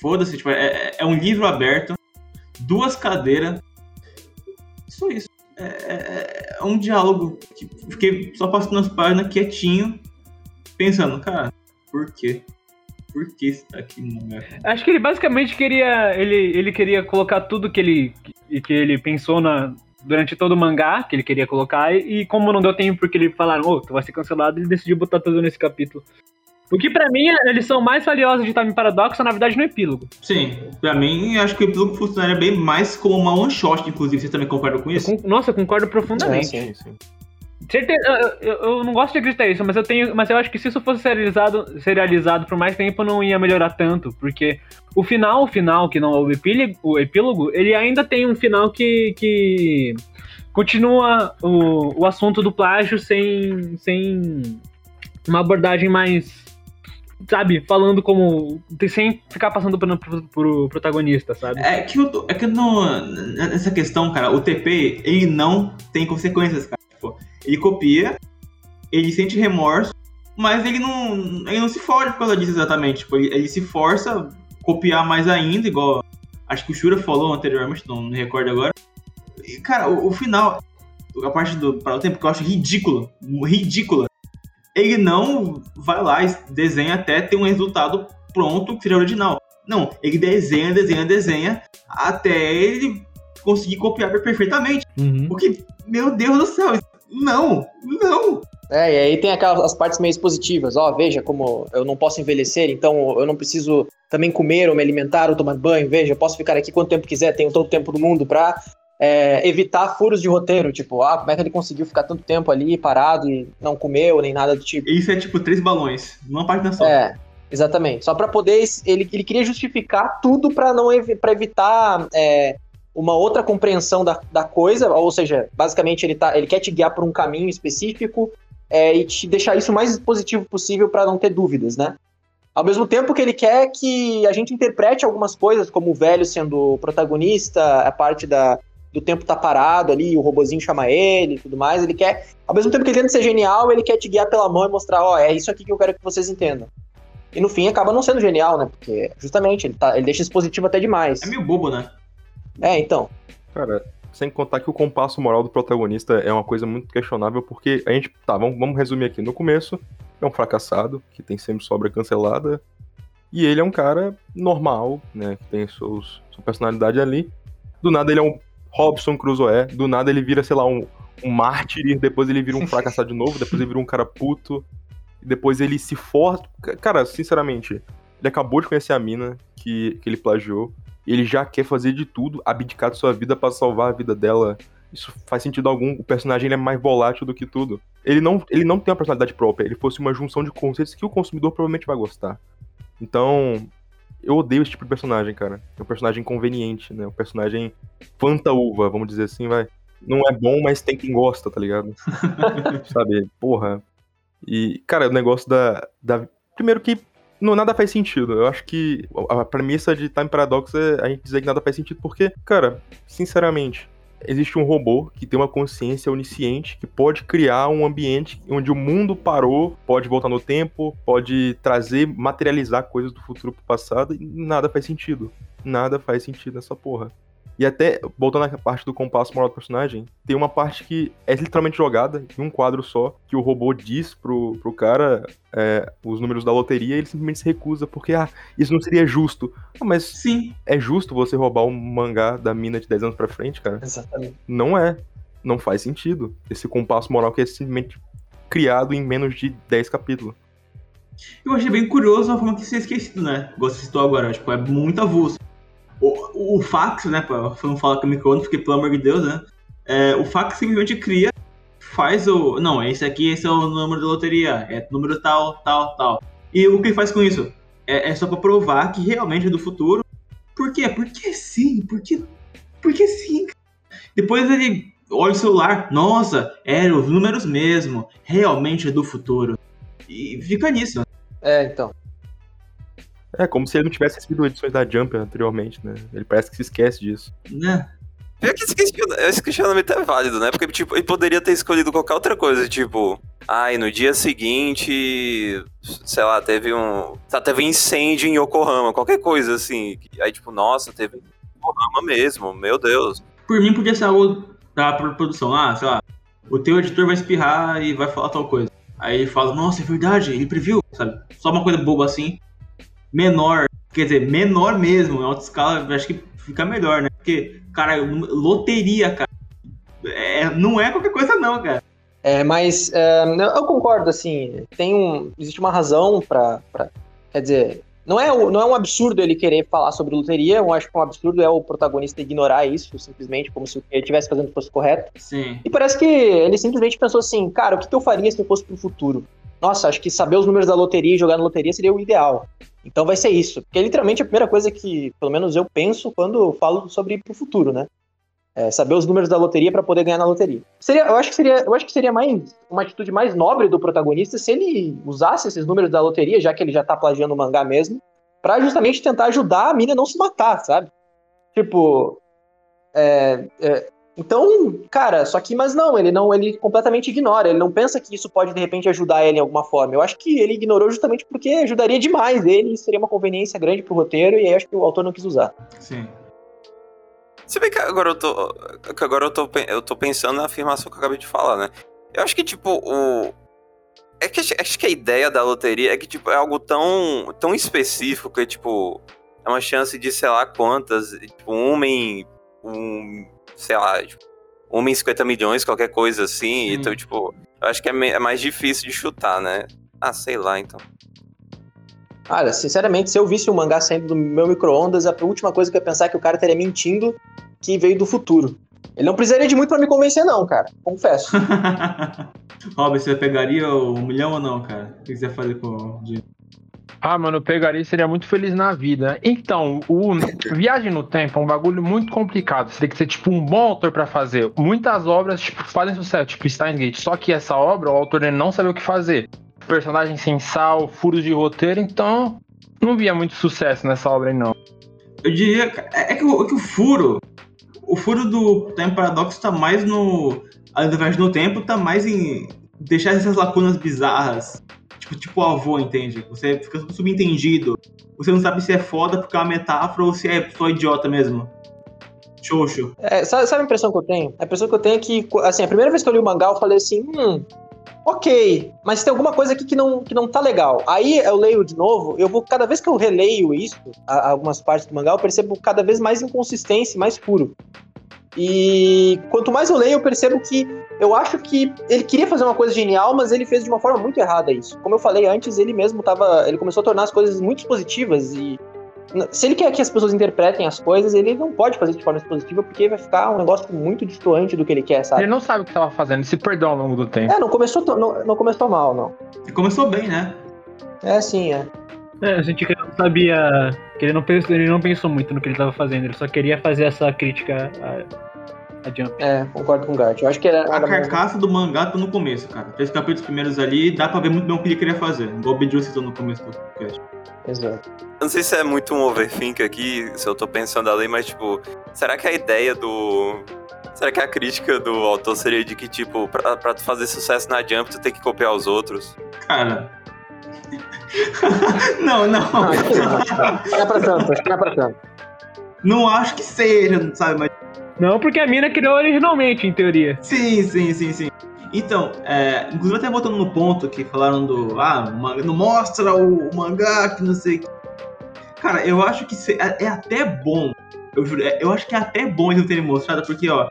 foda-se. Tipo, é, é- é um livro aberto. Duas cadeiras. Só isso é, é- é um diálogo que fiquei só passando as páginas quietinho, pensando, cara, por quê? Por que isso tá aqui no mangá? Acho que ele basicamente queria. Ele, ele queria colocar tudo que ele, que, que ele pensou na, durante todo o mangá, que ele queria colocar, e, e como não deu tempo porque ele falaram, ô, tu vai ser cancelado, ele decidiu botar tudo nesse capítulo. O que pra mim é a lição mais valiosa de Time Paradox é, na verdade, no epílogo. Sim, pra mim, acho que o epílogo funcionaria bem mais como uma one shot, inclusive, você também concorda com Eu isso? con- nossa, eu concordo É, profundamente. sim. Sim, sim. Certeza, eu, eu- não gosto de acreditar nisso, mas eu tenho. Mas eu acho que se isso fosse serializado, serializado por mais tempo, não ia melhorar tanto. Porque o final, o final, que não é o epílogo, o epílogo, ele ainda tem um final que. que continua o, o assunto do plágio sem. sem uma abordagem mais. Sabe, falando como. sem ficar passando pro, pro, pro protagonista, sabe? É que, eu é que no, nessa questão, cara, o TP, ele não tem consequências, cara. Tipo, ele copia, ele sente remorso, mas ele não, ele não se fode por causa disso exatamente. Tipo, ele, ele se força a copiar mais ainda, igual acho que o Shura falou anteriormente, não me recordo agora. E, cara, o, o final, a parte do para o tempo que eu acho ridícula, ridícula. Ele não vai lá e desenha até ter um resultado pronto que seja original. Não, ele desenha, desenha, desenha até ele conseguir copiar perfeitamente. Uhum. Porque, meu Deus do céu, não, não. É, e aí tem aquelas as partes meio positivas. Ó, veja como eu não posso envelhecer, então eu não preciso também comer ou me alimentar ou tomar banho. Veja, eu posso ficar aqui quanto tempo quiser, tenho todo o tempo do mundo pra é, evitar furos de roteiro. Tipo, ah, como é que ele conseguiu ficar tanto tempo ali parado e não comeu nem nada do tipo. Isso é tipo três balões, numa página só. É, exatamente. Só pra poder. Ele, ele queria justificar tudo pra não pra evitar é, uma outra compreensão da, da coisa. Ou seja, basicamente ele, tá, ele quer te guiar por um caminho específico é, e te deixar isso o mais positivo possível pra não ter dúvidas, né? Ao mesmo tempo que ele quer que a gente interprete algumas coisas, como o velho sendo o protagonista, a parte da, do tempo tá parado ali, o robozinho chama ele e tudo mais. Ele quer, ao mesmo tempo que ele tenta ser genial, ele quer te guiar pela mão e mostrar, ó, é isso aqui que eu quero que vocês entendam. E no fim acaba não sendo genial, né? Porque justamente ele, tá, ele deixa expositivo até demais. É meio bobo, né? É, então. Cara, sem contar que o compasso moral do protagonista é uma coisa muito questionável, porque a gente. Tá, vamos, vamos resumir aqui. No começo, é um fracassado, que tem sempre sobra cancelada. E ele é um cara normal, né? Que tem seus, sua personalidade ali. Do nada ele é um Robson Crusoe. Do nada ele vira, sei lá, um, um mártir. Depois ele vira um fracassado de novo. Depois ele vira um cara puto. Depois ele se força. Cara, sinceramente, ele acabou de conhecer a mina que, que ele plagiou. Ele já quer fazer de tudo, abdicar de sua vida pra salvar a vida dela. Isso faz sentido algum. O personagem é mais volátil do que tudo. Ele não, ele não tem uma personalidade própria. Ele fosse uma junção de conceitos que o consumidor provavelmente vai gostar. Então, eu odeio esse tipo de personagem, cara. É um personagem conveniente, né? Um personagem fanta-uva, vamos dizer assim, vai. Não é bom, mas tem quem gosta, tá ligado? Sabe? Porra. E, cara, o negócio da. da... Primeiro que não, nada faz sentido. Eu acho que a premissa de Time Paradox é a gente dizer que nada faz sentido, porque, cara, sinceramente, existe um robô que tem uma consciência onisciente que pode criar um ambiente onde o mundo parou, pode voltar no tempo, pode trazer, materializar coisas do futuro pro passado, e nada faz sentido. Nada faz sentido nessa porra. E até, voltando à parte do compasso moral do personagem, tem uma parte que é literalmente jogada em um quadro só, que o robô diz pro, pro cara é, os números da loteria e ele simplesmente se recusa, porque, ah, isso não seria justo. Ah, mas Sim. é justo você roubar um mangá da mina de 10 anos pra frente, cara? Exatamente. Não é. Não faz sentido. Esse compasso moral que é simplesmente criado em menos de 10 capítulos. Eu achei bem curioso a forma que você é esquecido, né? Igual você citou agora, tipo, é muito avulso. O, o fax, né, eu não falo com o micro-ondas, porque pelo amor de Deus, né? É, o fax simplesmente cria, faz o. Não, esse aqui esse é o número da loteria, é número tal, tal, tal. E o que ele faz com isso? É, é só pra provar que realmente é do futuro. Por quê? Porque sim, porque. Porque sim. Depois ele olha o celular, nossa, eram os números mesmo, realmente é do futuro. E fica nisso. É, então. É como se ele não tivesse recebido edições da Jump anteriormente, né? Ele parece que se esquece disso. Né? Pior que esse questiona- esse questionamento é válido, né? Porque, tipo, ele poderia ter escolhido qualquer outra coisa, tipo... Ai, no dia seguinte, sei lá, teve um... Tá, teve um incêndio em Yokohama, qualquer coisa, assim. Aí, tipo, nossa, teve Yokohama mesmo, meu Deus. Por mim podia ser algo da produção. Ah, sei lá, o teu editor vai espirrar e vai falar tal coisa. Aí ele fala, nossa, é verdade, ele previu, sabe? Só uma coisa boba assim, menor, quer dizer, menor mesmo, em alta escala, acho que fica melhor, né? Porque, cara, loteria, cara, é, não é qualquer coisa não, cara. É, mas é, eu concordo, assim, tem um, existe uma razão pra, pra- quer dizer, não é, não é um absurdo ele querer falar sobre loteria, eu acho que um absurdo é o protagonista ignorar isso, simplesmente, como se o que ele estivesse fazendo fosse correto. Sim. E parece que ele simplesmente pensou assim, cara, o que, que eu faria se eu fosse pro futuro? Nossa, acho que saber os números da loteria e jogar na loteria seria o ideal. Então vai ser isso. Porque literalmente a primeira coisa que, pelo menos eu penso quando eu falo sobre ir pro futuro, né? É saber os números da loteria para poder ganhar na loteria. Seria, eu acho que seria, eu acho que seria mais uma atitude mais nobre do protagonista se ele usasse esses números da loteria, já que ele já tá plagiando o mangá mesmo, pra justamente tentar ajudar a mina a não se matar, sabe? Tipo, é, é, então, cara, só que, mas não, ele não, ele completamente ignora, ele não pensa que isso pode de repente ajudar ele em alguma forma. Eu acho que ele ignorou justamente porque ajudaria demais ele, e seria uma conveniência grande pro roteiro, e aí acho que o autor não quis usar. Sim. Se bem que agora eu tô. Que agora eu tô, eu tô pensando na afirmação que eu acabei de falar, né? Eu acho que, tipo, o. É que acho- acho que a ideia da loteria é que, tipo, é algo tão, tão específico que, tipo, é uma chance de, sei lá, quantas. Tipo, uma em. Um. Sei lá, tipo, uma em 50 milhões, qualquer coisa assim. Sim. Então, tipo, eu acho que é, me- é mais difícil de chutar, né? Ah, sei lá, então. Olha, sinceramente, se eu visse o mangá saindo do meu micro-ondas, a última coisa que eu ia pensar é que o cara estaria mentindo que veio do futuro. Ele não precisaria de muito pra me convencer, não, cara. Confesso. Rob, você pegaria o um milhão ou não, cara? O que você ia fazer com o dinheiro? Ah, mano, eu pegaria e seria muito feliz na vida. Então, o Viagem no Tempo é um bagulho muito complicado. Você tem que ser, tipo, um bom autor pra fazer. Muitas obras, tipo, fazem sucesso, tipo Steins Gate. Só que essa obra, o autor não sabe o que fazer. Personagem sem sal, furos de roteiro, então não via muito sucesso nessa obra aí, não. Eu diria. É é que o, é que o furo. O furo do Time Paradox tá mais no. A Viagem no Tempo tá mais em deixar essas lacunas bizarras. Tipo, tipo o avô, entende? Você fica subentendido. Você não sabe se é foda porque é uma metáfora ou se é só idiota mesmo. Xoxo. É, sabe, sabe a impressão que eu tenho? A impressão que eu tenho é que, assim, a primeira vez que eu li o mangá, eu falei assim, hum, ok, mas tem alguma coisa aqui que não, que não tá legal. Aí eu leio de novo, eu vou, cada vez que eu releio isso, a- algumas partes do mangá, eu percebo cada vez mais inconsistência, mais puro. E quanto mais eu leio, eu percebo que eu acho que ele queria fazer uma coisa genial, mas ele fez de uma forma muito errada isso. Como eu falei antes, ele mesmo tava. Ele começou a tornar as coisas muito positivas e. Se ele quer que as pessoas interpretem as coisas, ele não pode fazer de forma positiva, porque vai ficar um negócio muito distoante do que ele quer, sabe? Ele não sabe o que tava fazendo, ele se perdeu ao longo do tempo. É, não começou, não, não começou mal, não. E começou bem, né? É sim, é. É, eu senti que ele não sabia. Que ele não, pensou, ele não pensou muito no que ele tava fazendo, ele só queria fazer essa crítica a, a Jump. É, concordo com o Gart. Eu acho que era. A carcaça do mangá tá no começo, cara. Três capítulos primeiros ali, dá pra ver muito bem o que ele queria fazer. Igual o Bidru citou no começo do podcast. Exato. Eu não sei se é muito um overthink aqui, se eu tô pensando ali, mas, tipo, será que a ideia do. Será que a crítica do autor seria de que, tipo, pra, pra tu fazer sucesso na Jump, tu tem que copiar os outros? Cara. não, não. Não, acho que não, acho que não. Não é pra tanto, acho que não é pra tanto. Não acho que seja, sabe? Mas Não, porque a mina criou originalmente, em teoria. sim, sim, sim, sim. Então, é, inclusive até voltando no ponto que falaram do. Ah, não mostra o, o mangá, que não sei o que. Cara, eu acho que se- é, é até bom. Eu juro, é- eu acho que é até bom eles não terem mostrado, porque, ó,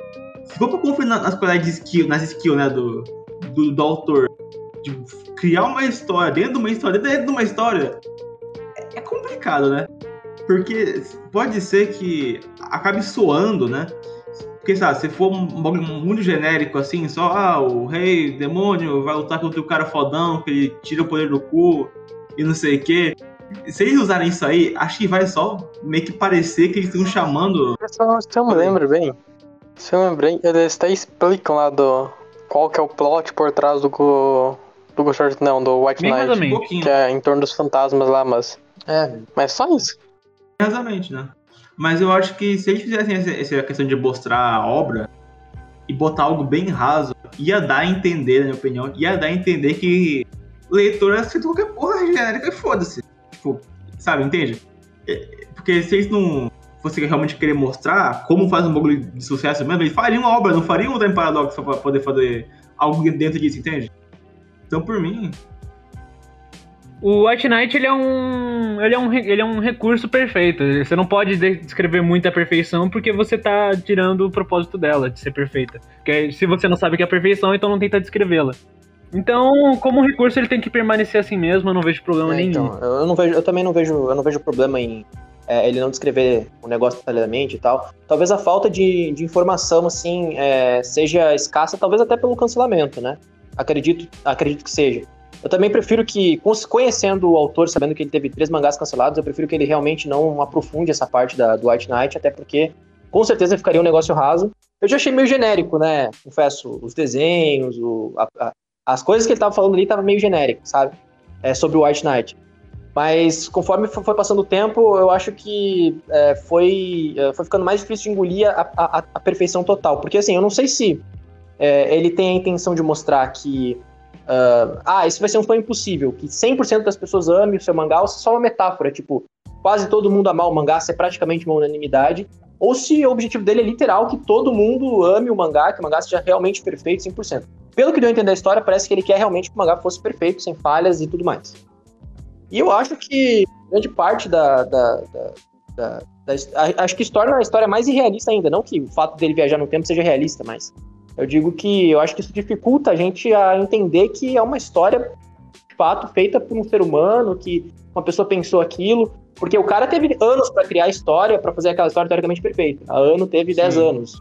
se for pra conferir na- nas qualidades de skill, nas skills, né, do, do, do autor, de criar uma história dentro de uma história, dentro de uma história, é, complicado, né? Porque pode ser que acabe soando, né? Porque, sabe, se for um bagulho muito genérico assim, só, ah, o rei demônio vai lutar contra o cara fodão, que ele tira o poder do cu e não sei o quê. Se eles usarem isso aí, acho que vai só meio que parecer que eles estão chamando. Se eu me lembro bem, se eu me lembro bem, eles até explicam lá do qual que é o plot por trás do do Ghost Short, não, do White Bem Knight, Um pouquinho, que é em torno dos fantasmas lá, mas, É, mas só isso. exatamente, né? Mas eu acho que se eles fizessem essa, essa questão de mostrar a obra e botar algo bem raso, ia dar a entender, na minha opinião, ia dar a entender que o leitor aceita qualquer porra genérica e foda-se. Tipo, sabe, entende? É, Porque se eles não fossem realmente querer mostrar como faz um bagulho de sucesso mesmo, eles fariam uma obra, não fariam um Time Paradox pra poder fazer algo dentro disso, entende? Então, por mim, O White Knight, ele é um. Ele é um, ele é um recurso perfeito. Você não pode de- descrever muito a perfeição porque você tá tirando o propósito dela, de ser perfeita. Porque se você não sabe o que é perfeição, então não tenta descrevê-la. Então, como recurso, ele tem que permanecer assim mesmo, eu não vejo problema É, nenhum. então, eu, não vejo, eu também não vejo, eu não vejo problema em é, ele não descrever o negócio detalhadamente e tal. Talvez a falta de, de informação, assim, é, seja escassa, talvez até pelo cancelamento, né? Acredito, acredito que seja. Eu também prefiro que, conhecendo o autor, sabendo que ele teve três mangás cancelados, eu prefiro que ele realmente não aprofunde essa parte da, do White Knight, até porque com certeza ficaria um negócio raso. Eu já achei meio genérico, né? Confesso, os desenhos, o, a- a- as coisas que ele tava falando ali tava meio genérico, sabe? É, sobre o White Knight. Mas conforme fo- foi passando o tempo, eu acho que é, foi, é, foi ficando mais difícil de engolir a- a- a perfeição total. Porque assim, eu não sei se é, ele tem a intenção de mostrar que. ah, ah, isso vai ser um sonho impossível, que 100% das pessoas amem o seu mangá, ou se é só uma metáfora, tipo, quase todo mundo amar o mangá, ser praticamente uma unanimidade, ou se o objetivo dele é literal, que todo mundo ame o mangá, que o mangá seja realmente perfeito 100%. Pelo que deu a entender a história, parece que ele quer realmente que o mangá fosse perfeito, sem falhas e tudo mais. E eu acho que grande parte da. da, da, da- da acho que isso torna a história mais irrealista ainda. Não que o fato dele viajar no tempo seja realista, mas eu digo que eu acho que isso dificulta a gente a entender que é uma história, de fato, feita por um ser humano, que uma pessoa pensou aquilo. Porque o cara teve anos pra criar a história, pra fazer aquela história teoricamente perfeita. A ano teve 10 Sim. anos.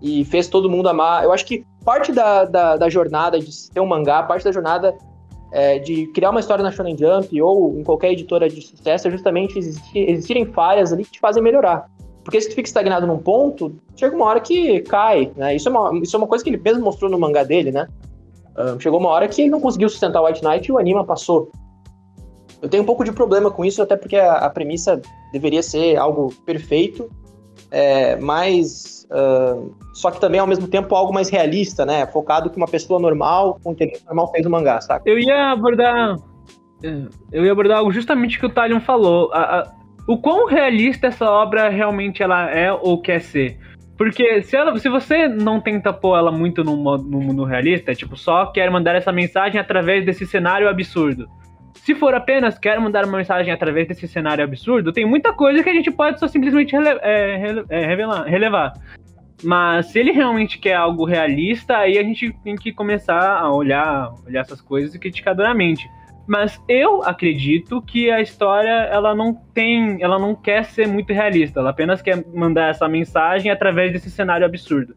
E fez todo mundo amar. Eu acho que parte da, da, da jornada de ser um mangá, parte da jornada é, de criar uma história na Shonen Jump ou em qualquer editora de sucesso é justamente existir, existirem falhas ali que te fazem melhorar. Porque se tu fica estagnado num ponto, chega uma hora que cai, né? Isso é uma, isso é uma coisa que ele mesmo mostrou no mangá dele, né? Ah, chegou uma hora que ele não conseguiu sustentar o White Knight e o anima passou. Eu tenho um pouco de problema com isso, até porque a, a premissa deveria ser algo perfeito, é, mas ah, só que também ao mesmo tempo algo mais realista, né? Focado que uma pessoa normal, com inteligência normal, fez o mangá, saca? Eu ia abordar. Eu ia abordar algo justamente que o Talion falou. A- a- o quão realista essa obra realmente ela é ou quer ser. Porque se, ela, se você não tenta pôr ela muito no, no mundo realista, é tipo, só quer mandar essa mensagem através desse cenário absurdo. Se for apenas quero mandar uma mensagem através desse cenário absurdo, tem muita coisa que a gente pode só simplesmente rele- é, rele- é, revelar, relevar. Mas se ele realmente quer algo realista, aí a gente tem que começar a olhar, olhar essas coisas e criticar duramente. Mas eu acredito que a história ela não tem, ela não quer ser muito realista, ela apenas quer mandar essa mensagem através desse cenário absurdo.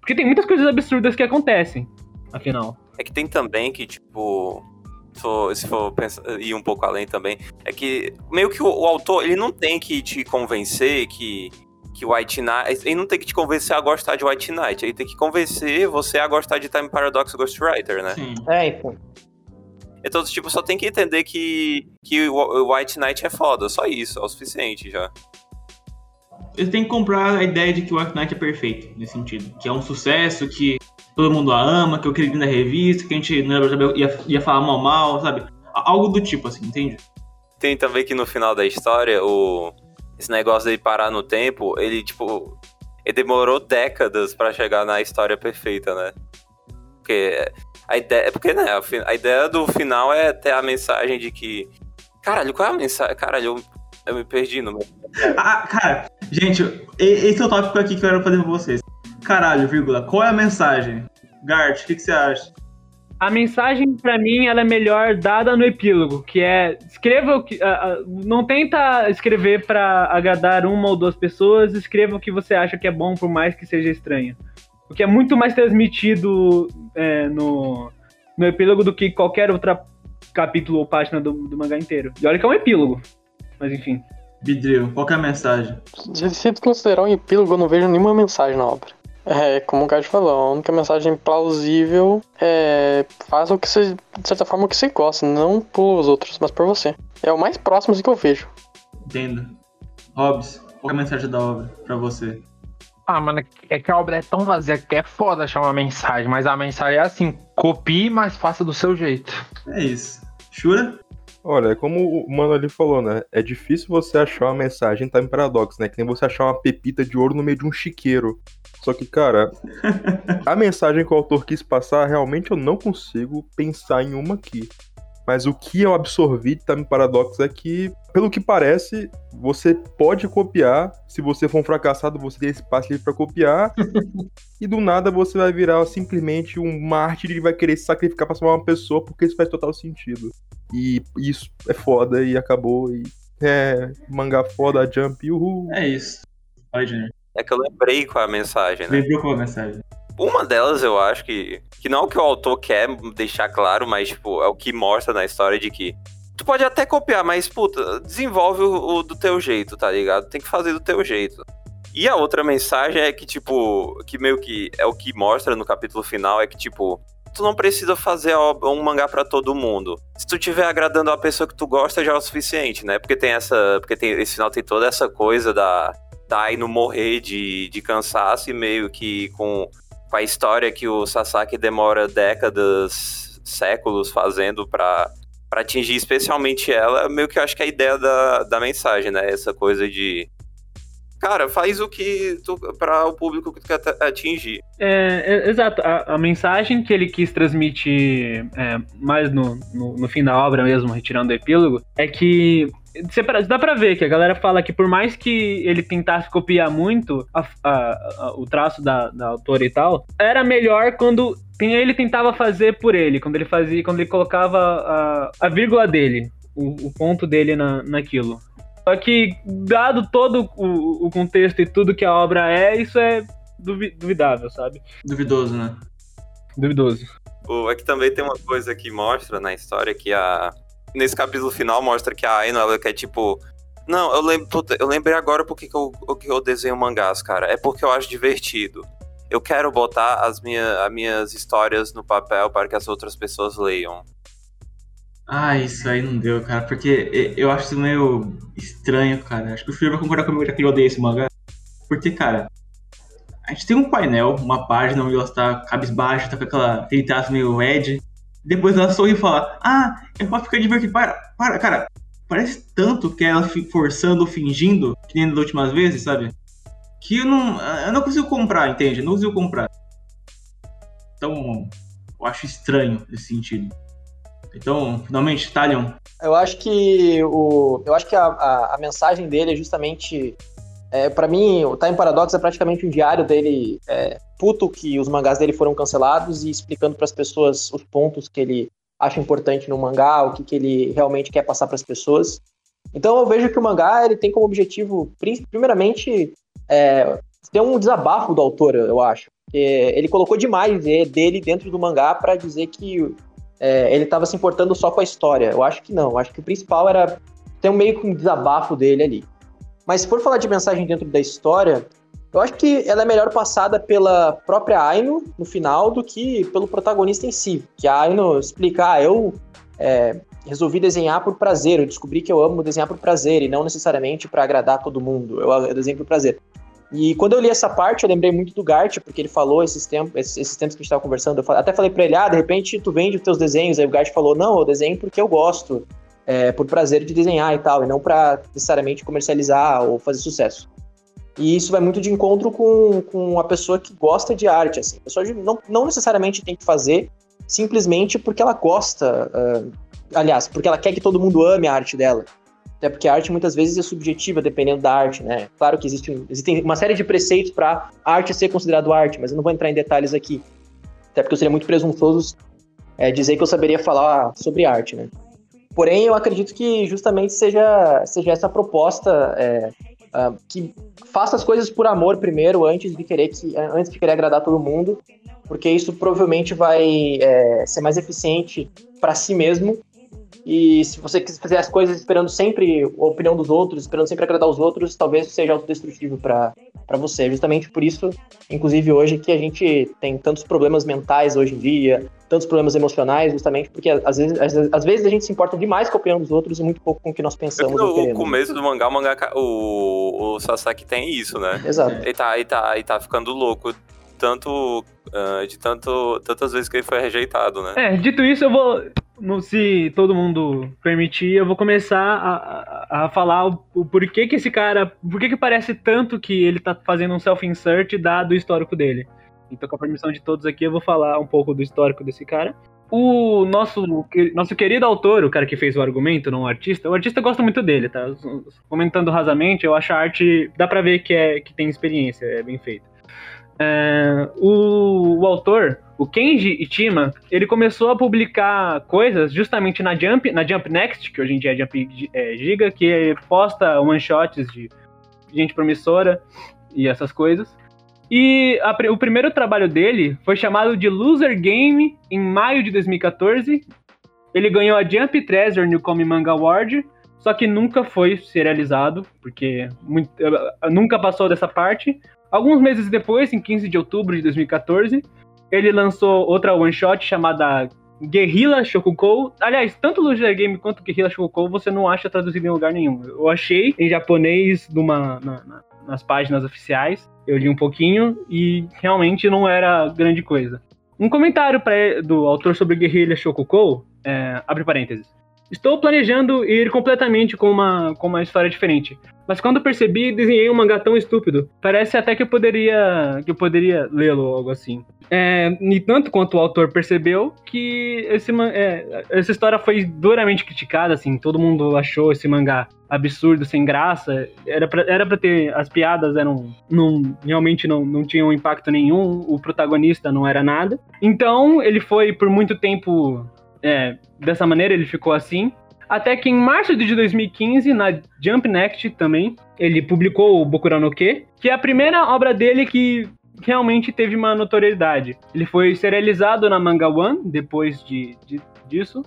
Porque tem muitas coisas absurdas que acontecem, afinal. É que tem também que, tipo. Se for, se for pensar, ir um pouco além também, é que meio que o, o autor, ele não tem que te convencer que, que White Knight. Ele não tem que te convencer a gostar de White Knight, ele tem que convencer você a gostar de Time Paradox Ghostwriter, né? Sim. É, então. Então, tipo, só tem que entender que, que o White Knight é foda, só isso, é o suficiente já. Eles têm que comprar a ideia de que o White Knight é perfeito, nesse sentido. Que é um sucesso, que todo mundo a ama, que eu queria na revista, que a gente não ia, ia, falar mal mal, sabe? Algo do tipo, assim, entende? Tem também que no final da história, o esse negócio dele parar no tempo, ele, tipo, ele demorou décadas pra chegar na história perfeita, né? Porque a ideia, é porque, né, a, ideia do final é ter a mensagem de que, caralho, qual é a mensagem? Caralho, eu, eu me perdi no meu... Ah, cara, gente, esse é o tópico aqui que eu quero fazer pra vocês. Caralho, vírgula, qual é a mensagem? Gart, o que, que você acha? A mensagem, pra mim, ela é melhor dada no epílogo, que é escreva o que. ah, ah, não tenta escrever pra agradar uma ou duas pessoas, escreva o que você acha que é bom, por mais que seja estranho. O que é muito mais transmitido é, no, no epílogo do que qualquer outra capítulo ou página do, do mangá inteiro. E olha que é um epílogo. Mas enfim. Bidril, qual que é a mensagem? Se se considerar um epílogo, eu não vejo nenhuma mensagem na obra. É, como o Gart falou, a única mensagem plausível é faça o que você, de certa forma, o que você gosta, não por os outros, mas por você. É o mais próximo que eu vejo. Entenda. Hobbs, qual é a mensagem da obra pra você? Ah, mano, é que a obra é tão vazia que é foda achar uma mensagem, mas a mensagem é assim: copie, mas faça do seu jeito. É isso. Shura? Olha, é como o mano ali falou, né? É difícil você achar uma mensagem em Time Paradox, né? Que nem você achar uma pepita de ouro no meio de um chiqueiro. Só que, cara, a mensagem que o autor quis passar, realmente eu não consigo pensar em uma aqui. Mas o que eu absorvi de Time Paradox é que, pelo que parece, você pode copiar. Se você for um fracassado, você tem esse passe livre pra copiar. e do nada você vai virar simplesmente um mártir e vai querer se sacrificar pra salvar uma pessoa, porque isso faz total sentido. E isso é foda e acabou. E é, mangá foda, jump, uhul. É isso. É que eu lembrei com a mensagem, né? Lembrou qual a mensagem? Uma delas eu acho que. Que não é o que o autor quer deixar claro, mas, tipo, é o que mostra na história de que. Tu pode até copiar, mas, puta, desenvolve o, o do teu jeito, tá ligado? Tem que fazer do teu jeito. E a outra mensagem é que, tipo, que meio que é o que mostra no capítulo final, é que, tipo, tu não precisa fazer um mangá para todo mundo. Se tu tiver agradando a pessoa que tu gosta, já é o suficiente, né? Porque tem essa. Porque tem, esse final tem toda essa coisa da. Da Aino morrer de, de cansaço e meio que com, com a história que o Sasaki demora décadas, séculos fazendo pra, pra atingir especialmente ela, meio que eu acho que é a ideia da, da mensagem, né? Essa coisa de cara, faz o que para o público que tu quer atingir. É, é exato. A, a, mensagem que ele quis transmitir é, mais no, no, no, fim da obra mesmo, retirando o epílogo, é que dá pra ver que a galera fala que por mais que ele tentasse copiar muito a, a, o traço da, da autora e tal, era melhor quando ele tentava fazer por ele, quando ele fazia, quando ele colocava a, a vírgula dele, o, o ponto dele na, naquilo. Só que, dado todo o, o contexto e tudo que a obra é, isso é duvidável, sabe? Duvidoso, né? Duvidoso. É que também tem uma coisa que mostra na história que a. Nesse capítulo final mostra que a Aino, ela quer tipo. Não, eu, lembro, eu lembrei agora porque que eu, que eu desenho mangás, cara. É porque eu acho divertido. Eu quero botar as, minha, as minhas histórias no papel para que as outras pessoas leiam. Ah, isso aí não deu, cara, porque eu acho isso meio estranho, cara. Acho que o filho vai concordar comigo já que ele odeia esse mangá. Porque, cara, a gente tem um painel, uma página onde ela está cabisbaixa, tá com aquela, aquele traço meio ed. Depois ela sorri e fala: Ah, é pra ficar divertido. Para, para, cara. Parece tanto que ela forçando, fingindo, que nem das últimas vezes, sabe? Que eu não, eu não consigo comprar, entende? Eu não consigo comprar. Então, eu acho estranho nesse sentido. Então, finalmente, Talion. Eu acho que o, eu acho que a, a, a mensagem dele é justamente, é, para mim, o Time Paradox é praticamente um diário dele é, puto que os mangás dele foram cancelados e explicando para as pessoas os pontos que ele acha importante no mangá, o que, que ele realmente quer passar para as pessoas. Então eu vejo que o mangá ele tem como objetivo, primeiramente, é, ter um desabafo do autor, eu acho. Ele colocou demais dele dentro do mangá para dizer que é, ele estava se importando só com a história. Eu acho que não. Eu acho que o principal era ter um meio que um desabafo dele ali. Mas se for falar de mensagem dentro da história, eu acho que ela é melhor passada pela própria Aino no final do que pelo protagonista em si. Que a Aino explica, ah, eu é, resolvi desenhar por prazer, eu descobri que eu amo desenhar por prazer e não necessariamente para agradar todo mundo. Eu, eu desenho por prazer. E quando eu li essa parte, eu lembrei muito do Gart, porque ele falou esses tempos, esses, esses tempos que a gente estava conversando. Eu até falei para ele: ah, de repente tu vende os teus desenhos. Aí o Gart falou: não, eu desenho porque eu gosto, é, por prazer de desenhar e tal, e não para necessariamente comercializar ou fazer sucesso. E isso vai muito de encontro com, com a pessoa que gosta de arte. Assim. A pessoa não, não necessariamente tem que fazer simplesmente porque ela gosta, uh, aliás, porque ela quer que todo mundo ame a arte dela. Até porque a arte muitas vezes é subjetiva, dependendo da arte, né? Claro que existe, existem uma série de preceitos para arte ser considerado arte, mas eu não vou entrar em detalhes aqui. Até porque eu seria muito presunçoso é, dizer que eu saberia falar sobre arte, né? Porém, eu acredito que justamente seja, seja essa proposta é, uh, que faça as coisas por amor primeiro, antes de querer que antes de querer agradar todo mundo, porque isso provavelmente vai é, ser mais eficiente para si mesmo e se você quiser fazer as coisas esperando sempre a opinião dos outros, esperando sempre agradar os outros, talvez seja autodestrutivo para você. Justamente por isso, inclusive hoje, que a gente tem tantos problemas mentais hoje em dia, tantos problemas emocionais, justamente porque às vezes, às, às vezes a gente se importa demais com a opinião dos outros e muito pouco com o que nós pensamos. No começo do mangá, o, mangá, o, o Sasaki tem isso, né? Exato. Ele tá, ele tá, ele tá ficando louco tanto uh, de tanto tantas vezes que ele foi rejeitado, né? É, dito isso, eu vou se todo mundo permitir, eu vou começar a, a, a falar o, o, porquê que esse cara. Por que parece tanto que ele tá fazendo um self-insert dado o histórico dele. Então, com a permissão de todos aqui, eu vou falar um pouco do histórico desse cara. O nosso, nosso querido autor, o cara que fez o argumento, não o artista, o artista gosta muito dele, tá? Comentando rasamente, eu acho a arte. dá pra ver que, é, que tem experiência, é bem feito. É, o, o autor, o Kenji Ichima, ele começou a publicar coisas justamente na Jump, na Jump Next, que hoje em dia é Jump é, Giga, que posta one-shots de gente promissora e essas coisas. E a o primeiro trabalho dele foi chamado de Loser Game em maio de 2014. Ele ganhou a Jump Treasure Newcomer Manga Award, só que nunca foi serializado, porque muito- eh, nunca passou dessa parte. Alguns meses depois, em 15 de outubro de 2014, ele lançou outra one shot chamada Guerrilla Shokukou. Aliás, tanto Loser Game quanto Guerrilla Shokukou você não acha traduzido em lugar nenhum. Eu achei em japonês numa, na- na- nas páginas oficiais. Eu li um pouquinho e realmente não era grande coisa. Um comentário pra, do autor sobre Guerrilla Shokukou, é, abre parênteses. Estou planejando ir completamente com uma, com uma história diferente. Mas quando percebi, desenhei um mangá tão estúpido. Parece até que eu poderia, que eu poderia lê-lo ou algo assim. É, e tanto quanto o autor percebeu que esse, é, essa história foi duramente criticada, assim, todo mundo achou esse mangá absurdo, sem graça. Era pra, era pra ter. As piadas eram. Não, realmente não, não tinham impacto nenhum, o protagonista não era nada. Então, ele foi por muito tempo. É, dessa maneira, ele ficou assim. Até que em março de 2015, na Jump Next também, ele publicou o Bokurau no Ke, que é a primeira obra dele que realmente teve uma notoriedade. Ele foi serializado na Manga One depois de, de- disso,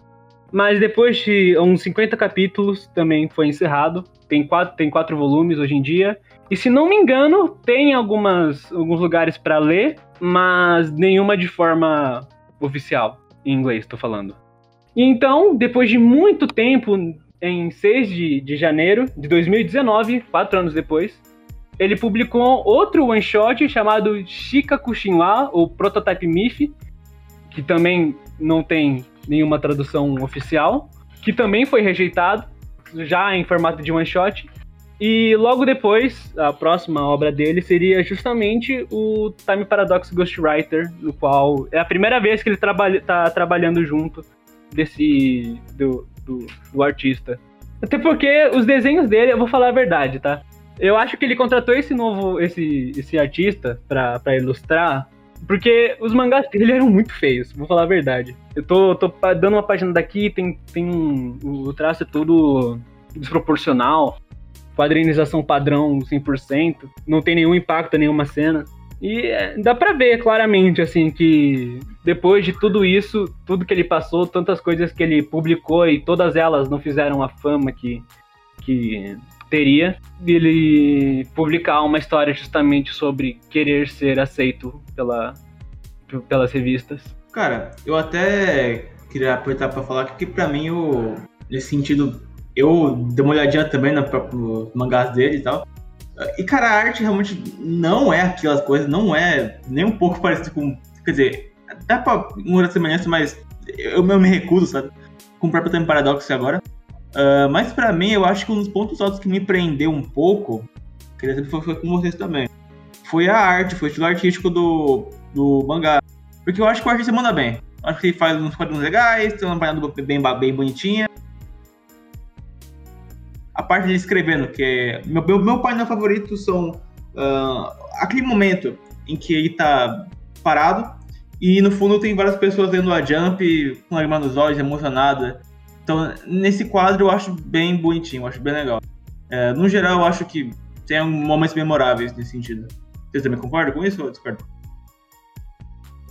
mas depois de uns 50 capítulos também foi encerrado. Tem quatro, tem quatro volumes hoje em dia. E se não me engano, tem algumas, alguns lugares para ler, mas nenhuma de forma oficial, em inglês, tô falando. E então, depois de muito tempo, em 6 de, de janeiro de 2019, quatro anos depois, ele publicou outro one shot chamado Shikaku Shinwa, ou Prototype Myth, que também não tem nenhuma tradução oficial, que também foi rejeitado, já em formato de one shot. E logo depois, a próxima obra dele seria justamente o Time Paradox Ghostwriter, no qual é a primeira vez que ele trabalha, tá trabalhando junto desse do, do, do artista. Até porque os desenhos dele, eu vou falar a verdade, tá? Eu acho que ele contratou esse novo, esse, esse artista pra, ilustrar, porque os mangás dele eram muito feios, vou falar a verdade. Eu tô, tô dando uma página daqui, tem, tem um, o traço é todo desproporcional, quadrinização padrão 100%, não tem nenhum impacto nenhuma cena. E é, dá pra ver claramente, assim, que depois de tudo isso, tudo que ele passou, tantas coisas que ele publicou e todas elas não fizeram a fama que, que teria, ele publicar uma história justamente sobre querer ser aceito pela, pelas revistas. Cara, eu até queria aproveitar pra falar que pra mim, o, nesse sentido, eu dei uma olhadinha também no próprio mangás dele e tal. E, cara, a arte realmente não é aquelas coisas, não é nem um pouco parecido com. Quer dizer, dá pra uma semelhança, mas eu, eu me recuso, sabe? Com o próprio Time Paradox agora. Ah, mas pra mim, eu acho que um dos pontos altos que me prendeu um pouco, queria saber foi, com vocês também, foi a arte, foi o estilo artístico do, do mangá. Porque eu acho que o artista manda bem. Eu acho que ele faz uns quadrinhos legais, tem uma página bem, bem bonitinha. A parte dele escrevendo, que é. Meu, meu, meu painel favorito são ah, aquele momento em que ele tá parado e no fundo tem várias pessoas lendo a Jump com lágrima nos olhos, emocionada. Então, nesse quadro eu acho bem bonitinho, eu acho bem legal. É, no geral, eu acho que tem momentos memoráveis nesse sentido. Vocês também concordam com isso ou discordam?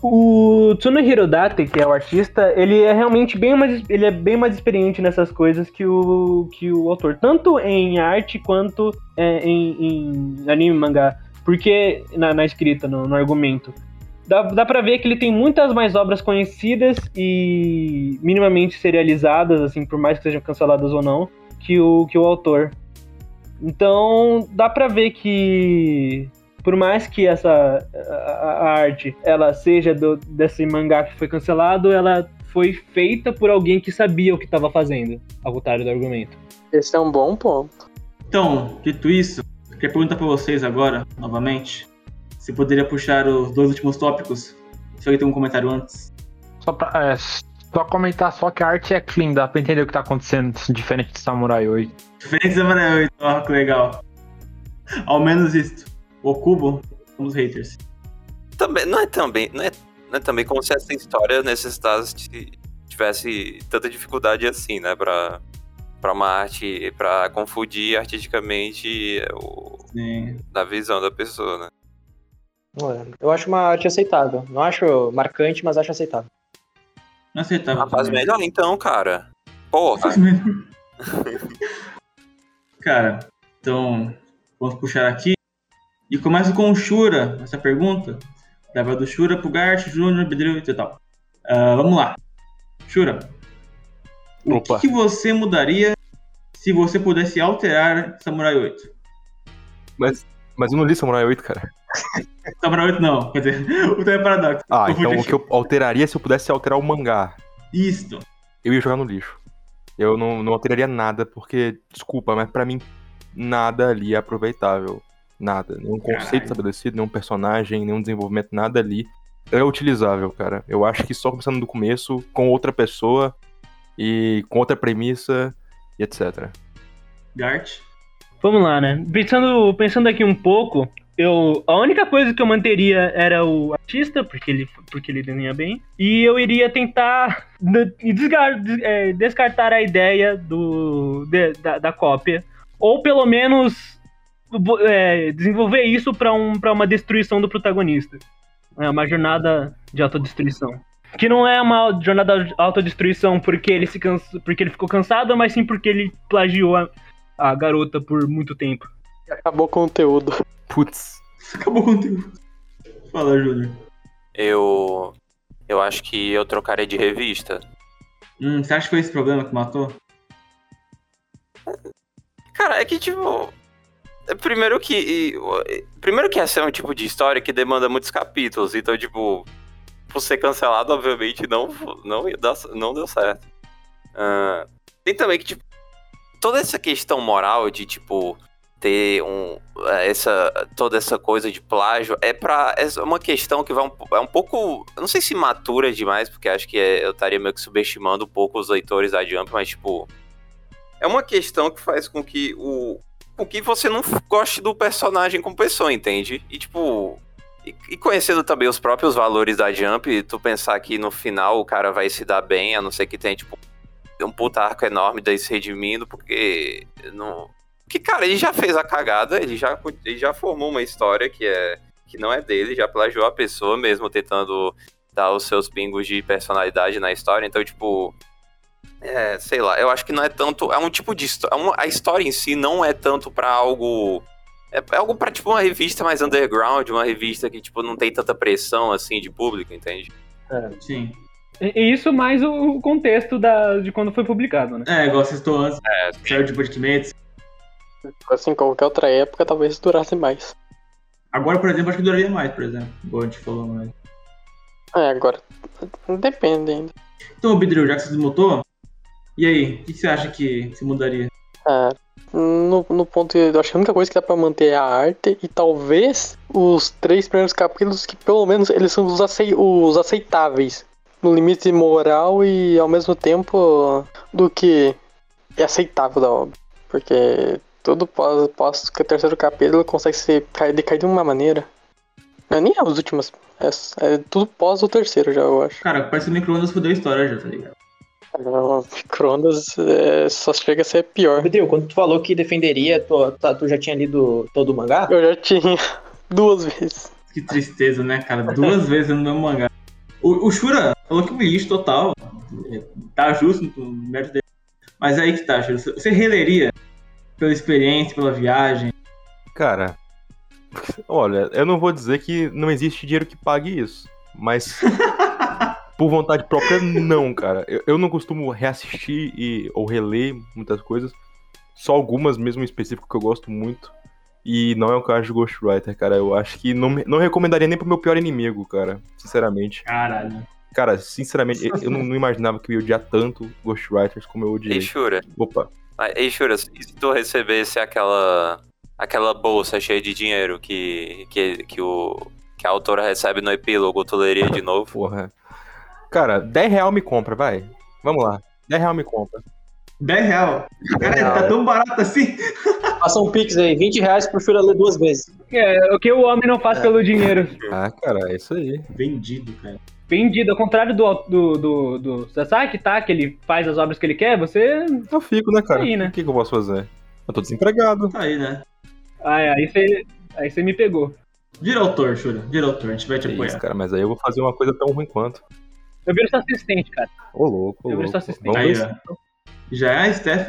O Tsunohiro Date, que é o artista, ele é realmente bem mais, ele é bem mais experiente nessas coisas que o, que o autor, tanto em arte quanto é, em, em anime mangá, porque na, na escrita, no, no argumento. Dá, dá pra ver que ele tem muitas mais obras conhecidas e minimamente serializadas, assim, por mais que sejam canceladas ou não, que o, que o autor. Então, dá pra ver que por mais que essa a, a arte ela seja do, desse mangá que foi cancelado, ela foi feita por alguém que sabia o que estava fazendo, ao contrário do argumento. Esse é um bom ponto. Então, dito isso, eu queria perguntar pra vocês agora, novamente, se poderia puxar os dois últimos tópicos. Se alguém tem um comentário antes. Só pra, é, Só comentar só que a arte é clean, dá pra entender o que tá acontecendo, diferente de Samurai 8. Diferente da Samurai 8, ó, que legal. Ao menos isso. O Cubo, os haters. Também, não é também, não é, não é também como se essa história necessitasse tivesse tanta dificuldade assim, né, pra, pra uma arte, pra confundir artisticamente o, Sim. na visão da pessoa, né. É, Eu acho uma arte aceitável. Não acho marcante, mas acho aceitável. Não aceitável. Ah, faz também. melhor então, cara. Porra. Faz melhor. Cara, então vamos puxar aqui. E começa com o Shura, essa pergunta. Leva do Shura pro Gart, Júnior, Bedril e tal. Ah, vamos lá. Shura. O Opa. que, que você mudaria se você pudesse alterar Samurai 8? Mas, mas eu não li Samurai 8, cara. Samurai 8 não, quer dizer, o Time Paradox. Ah, então o que eu alteraria se eu pudesse alterar o mangá? Isso. Eu ia jogar no lixo. Eu não, não alteraria nada, porque, desculpa, mas pra mim, nada ali é aproveitável. Nada. Nenhum conceito Caralho. estabelecido, nenhum personagem, nenhum desenvolvimento, nada ali é utilizável, cara. Eu acho que só começando do começo, com outra pessoa e com outra premissa e etc. Gart. Vamos lá, né? Pensando, pensando aqui um pouco, eu a única coisa que eu manteria era o artista, porque ele, porque ele desenha bem, e eu iria tentar de- desgar- des- é, descartar a ideia do, de- da, da cópia, ou pelo menos é, desenvolver isso para um, pra uma destruição do protagonista. É uma jornada de autodestruição. Que não é uma jornada de autodestruição porque ele, se cansa, porque ele ficou cansado, mas sim porque ele plagiou a, a garota por muito tempo. Acabou o conteúdo. Putz, Acabou o conteúdo. Fala, Júnior. Eu. Eu acho que eu trocaria de revista. Hum, você acha que foi esse problema que matou? Cara, é que tipo. É Primeiro que. Primeiro que essa é um tipo de história que demanda muitos capítulos. Então, tipo, por ser cancelado, obviamente, não, não, não deu certo. Ah, tem também que, tipo, toda essa questão moral de, tipo, ter um. Essa, toda essa coisa de plágio é pra. É uma questão que vai um, é um pouco. Não sei se matura demais, porque acho que é- eu estaria meio que subestimando um pouco os leitores da Jump, mas, tipo. É uma questão que faz com que o. Com que você não goste do personagem como pessoa, entende? E tipo. E, conhecendo também os próprios valores da Jump, tu pensar que no final o cara vai se dar bem, a não ser que tenha, tipo, um puta arco enorme daí se redimindo, porque. Não. Que, cara, ele já fez a cagada, ele já, ele já formou uma história que é. que não é dele, já plagiou a pessoa, mesmo tentando dar os seus pingos de personalidade na história. Então, tipo. É, sei lá, eu acho que não é tanto. É um tipo de. histó- é A história em si não é tanto pra algo. É, é algo pra, tipo, uma revista mais underground, uma revista que, tipo, não tem tanta pressão, assim, de público, entende? Sim. E e isso mais o contexto da, de quando foi publicado, né? É, igual vocês estão antes. É, Saiu de Ultimates. Assim, qualquer outra época talvez durasse mais. Agora, por exemplo, acho que duraria mais, por exemplo. Igual a gente falou mais. É, agora. Depende ainda. Então, Bidril, já que você desmutou, e aí, o que você acha que se mudaria? Cara, no, no ponto. Eu acho que a única coisa que dá pra manter é a arte e talvez os três primeiros capítulos que pelo menos eles são os, acei- os aceitáveis. No limite moral e ao mesmo tempo do que é aceitável da obra. Porque tudo pós, pós que o terceiro capítulo consegue cair, decair de uma maneira. Não é nem as últimas. É, é tudo pós o terceiro já, eu acho. Cara, parece que o micro-ondas fudeu a história já, tá ligado? O Microondas é, só chega a ser pior. Pedrinho, quando tu falou que defenderia, tu, tá- tu já tinha lido todo o mangá? Eu já tinha duas vezes. Que tristeza, né, cara? Duas vezes no mesmo mangá. O, o Shura falou que é um lixo total. Tá justo no mérito dele. Mas aí que tá, Shura. Você releria pela experiência, pela viagem? cara. Olha, eu não vou dizer que não existe dinheiro que pague isso, mas por vontade própria, não, cara. Eu, eu não costumo reassistir e, ou reler muitas coisas, só algumas mesmo em específico que eu gosto muito. E não é o caso de Ghostwriter, cara. Eu acho que não, me- não recomendaria nem pro meu pior inimigo, cara. Sinceramente. Caralho. Cara, sinceramente, eu, eu não, não imaginava que eu ia odiar tanto Ghostwriters como eu odiei. Ei, Shura. Opa. Ei, Shura, e se tu recebesse aquela. aquela bolsa cheia de dinheiro que, que, que, o, que a autora recebe no epílogo, tu leria de novo? Porra. Cara, 10 real me compra, vai. Vamos lá. 10 real me compra. 10 real. Cara, real. tá tão barato assim. Faça um pix aí, 20 reais pro Fura ler duas vezes. É, o que o homem não faz pelo dinheiro. Ah, cara, é isso aí. Vendido, cara. Vendido, ao contrário do, do, do, do Sasaki, tá? Que ele faz as obras que ele quer, você. Eu fico, né, cara? Aí, né? O que, que eu posso fazer? Eu tô desempregado. Tá aí, né? Ah, é, aí você. Aí você me pegou. Vira autor, Shura. Vira autor, a gente vai te É apoiar. isso, cara, mas aí eu vou fazer uma coisa tão ruim quanto. Eu viro seu assistente, cara. Ô, louco, Eu viro só assistente. Aí, ó. Já é a Steph.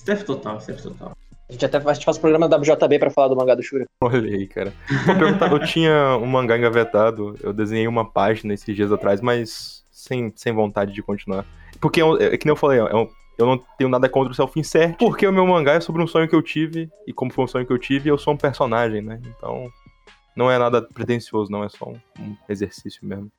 Steph total, Steph total. A gente até a gente faz programa da WJB pra falar do mangá do Shura. Olha aí, cara. Vou perguntar, eu tinha um mangá engavetado, eu desenhei uma página esses dias atrás, mas sem, sem vontade de continuar. Porque, é, um- é que nem eu falei, é um- eu não tenho nada contra o self-insert, porque o meu mangá é sobre um sonho que eu tive, e como foi um sonho que eu tive, eu sou um personagem, né? Então, não é nada pretencioso, não, é só um, um exercício mesmo.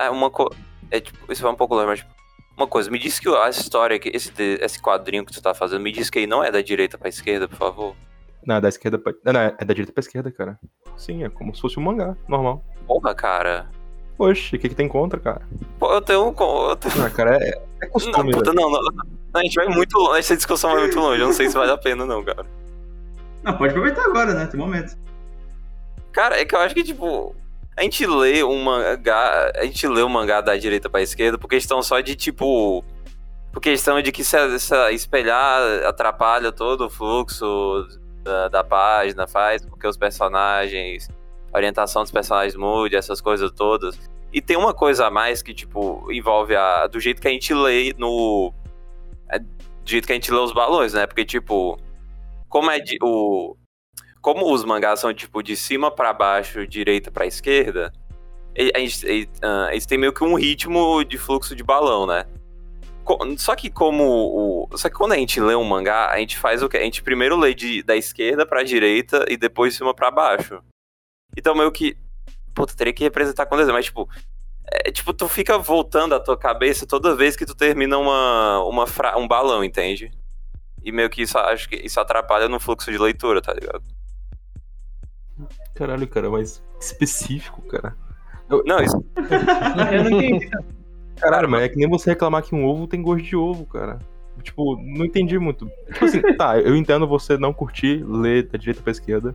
É uma coisa. É tipo, isso vai um pouco longe, mas tipo, uma coisa, me diz que a história, que esse, esse quadrinho que tu tá fazendo, me diz que ele não é da direita pra esquerda, por favor. Não, é da esquerda pra... Não, é da direita pra esquerda, cara. Sim, é como se fosse um mangá, normal. Porra, cara. Oxe, o que que tem contra, cara? Pô, eu tenho um. Eu tenho... Ah, cara, é, é Não, costume, puta, não, não, não. A gente vai muito longe, essa discussão vai muito longe. Eu não sei se vale a pena, não, cara. Não, pode aproveitar agora, né? Tem momento. Cara, é que eu acho que, tipo, a gente lê um mangá. A gente lê um mangá da direita pra esquerda por questão só de, tipo. Por questão de que se, espelhar atrapalha todo o fluxo da, da página, faz com que os personagens. A orientação dos personagens mude, essas coisas todas. E tem uma coisa a mais que, tipo, envolve a. Do jeito que a gente lê no. é, do jeito que a gente lê os balões, né? Porque, tipo. Como é de, o, como os mangás são tipo de cima pra baixo, direita pra esquerda, e- a gente- e- ah, eles têm meio que um ritmo de fluxo de balão, né? Só que como o, só que quando a gente lê um mangá, a gente faz o quê? A gente primeiro lê de, da esquerda pra direita e depois de cima pra baixo. Então meio que puta, teria que representar com desenho, mas tipo, é, tipo tu fica voltando a tua cabeça toda vez que tu termina uma, uma fra- um balão, entende? E meio que isso acho que isso atrapalha no fluxo de leitura, tá ligado? Caralho, cara, mas específico, cara. Não, isso Eu não entendi. Caralho, mas é que nem você reclamar que um ovo tem gosto de ovo, cara. Tipo, não entendi muito. Tipo assim, tá, eu entendo você não curtir ler da direita pra esquerda.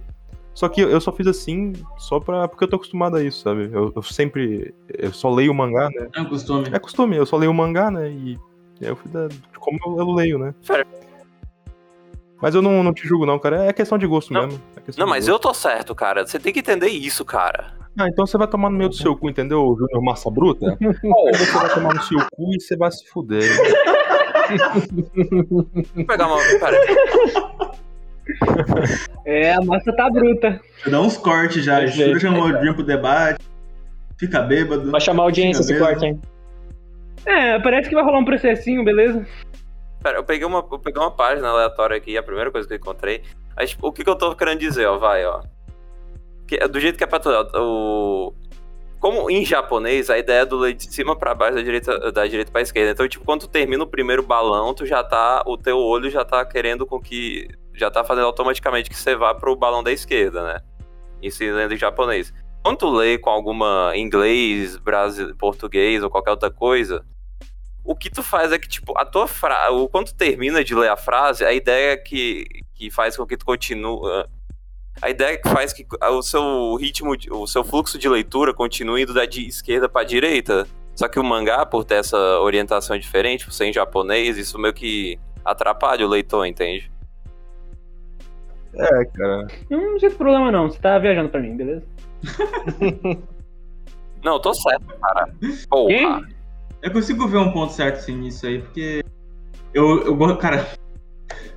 Só que eu só fiz assim só pra. porque eu tô acostumado a isso, sabe? Eu, eu sempre. Eu só leio o mangá, né? É um costume. É costume, eu só leio o mangá, né? E. aí eu fui da, como eu, eu leio, né? Sério? Mas eu não, não te julgo, não, cara. É questão de gosto Não. mesmo. É Não, mas eu tô certo, cara. Você tem que entender isso, cara. Ah, então você vai tomar no meio do seu cu, entendeu, Júnior Massa Bruta? Ou você vai tomar no seu cu e você vai se fuder. Vou pegar uma. Pera. É, a massa tá bruta. Dá uns cortes já. Perfeito, Shura chamou o pro debate. Fica bêbado. Vai chamar a audiência esse corte, hein? É, parece que vai rolar um processinho, beleza? Pera, eu peguei uma, eu peguei uma página aleatória aqui, a primeira coisa que eu encontrei. Tipo, o que, que eu tô querendo dizer, ó, vai, ó. Que, do jeito que é pra tu, o. Como em japonês, a ideia é do ler de cima pra baixo, da direita, da direita pra esquerda. Então, tipo, quando tu termina o primeiro balão, tu já tá. O teu olho já tá querendo com que. Já tá fazendo automaticamente que você vá pro balão da esquerda, né? Isso lendo em japonês. Quando tu lê com alguma inglês, brasile... português ou qualquer outra coisa, o que tu faz é que, tipo, a tua frase. Quando tu termina de ler a frase, a ideia que, que faz com que tu continue. A ideia que faz que o seu ritmo, o seu fluxo de leitura continue indo da de esquerda pra direita. Só que o mangá, por ter essa orientação diferente, por ser em japonês, isso meio que atrapalha o leitor, entende? É, cara. Eu não sinto problema não, você tá viajando pra mim, beleza? Não, eu tô certo, cara. Porra. Quem? Eu consigo ver um ponto certo nisso aí, porque eu, eu cara,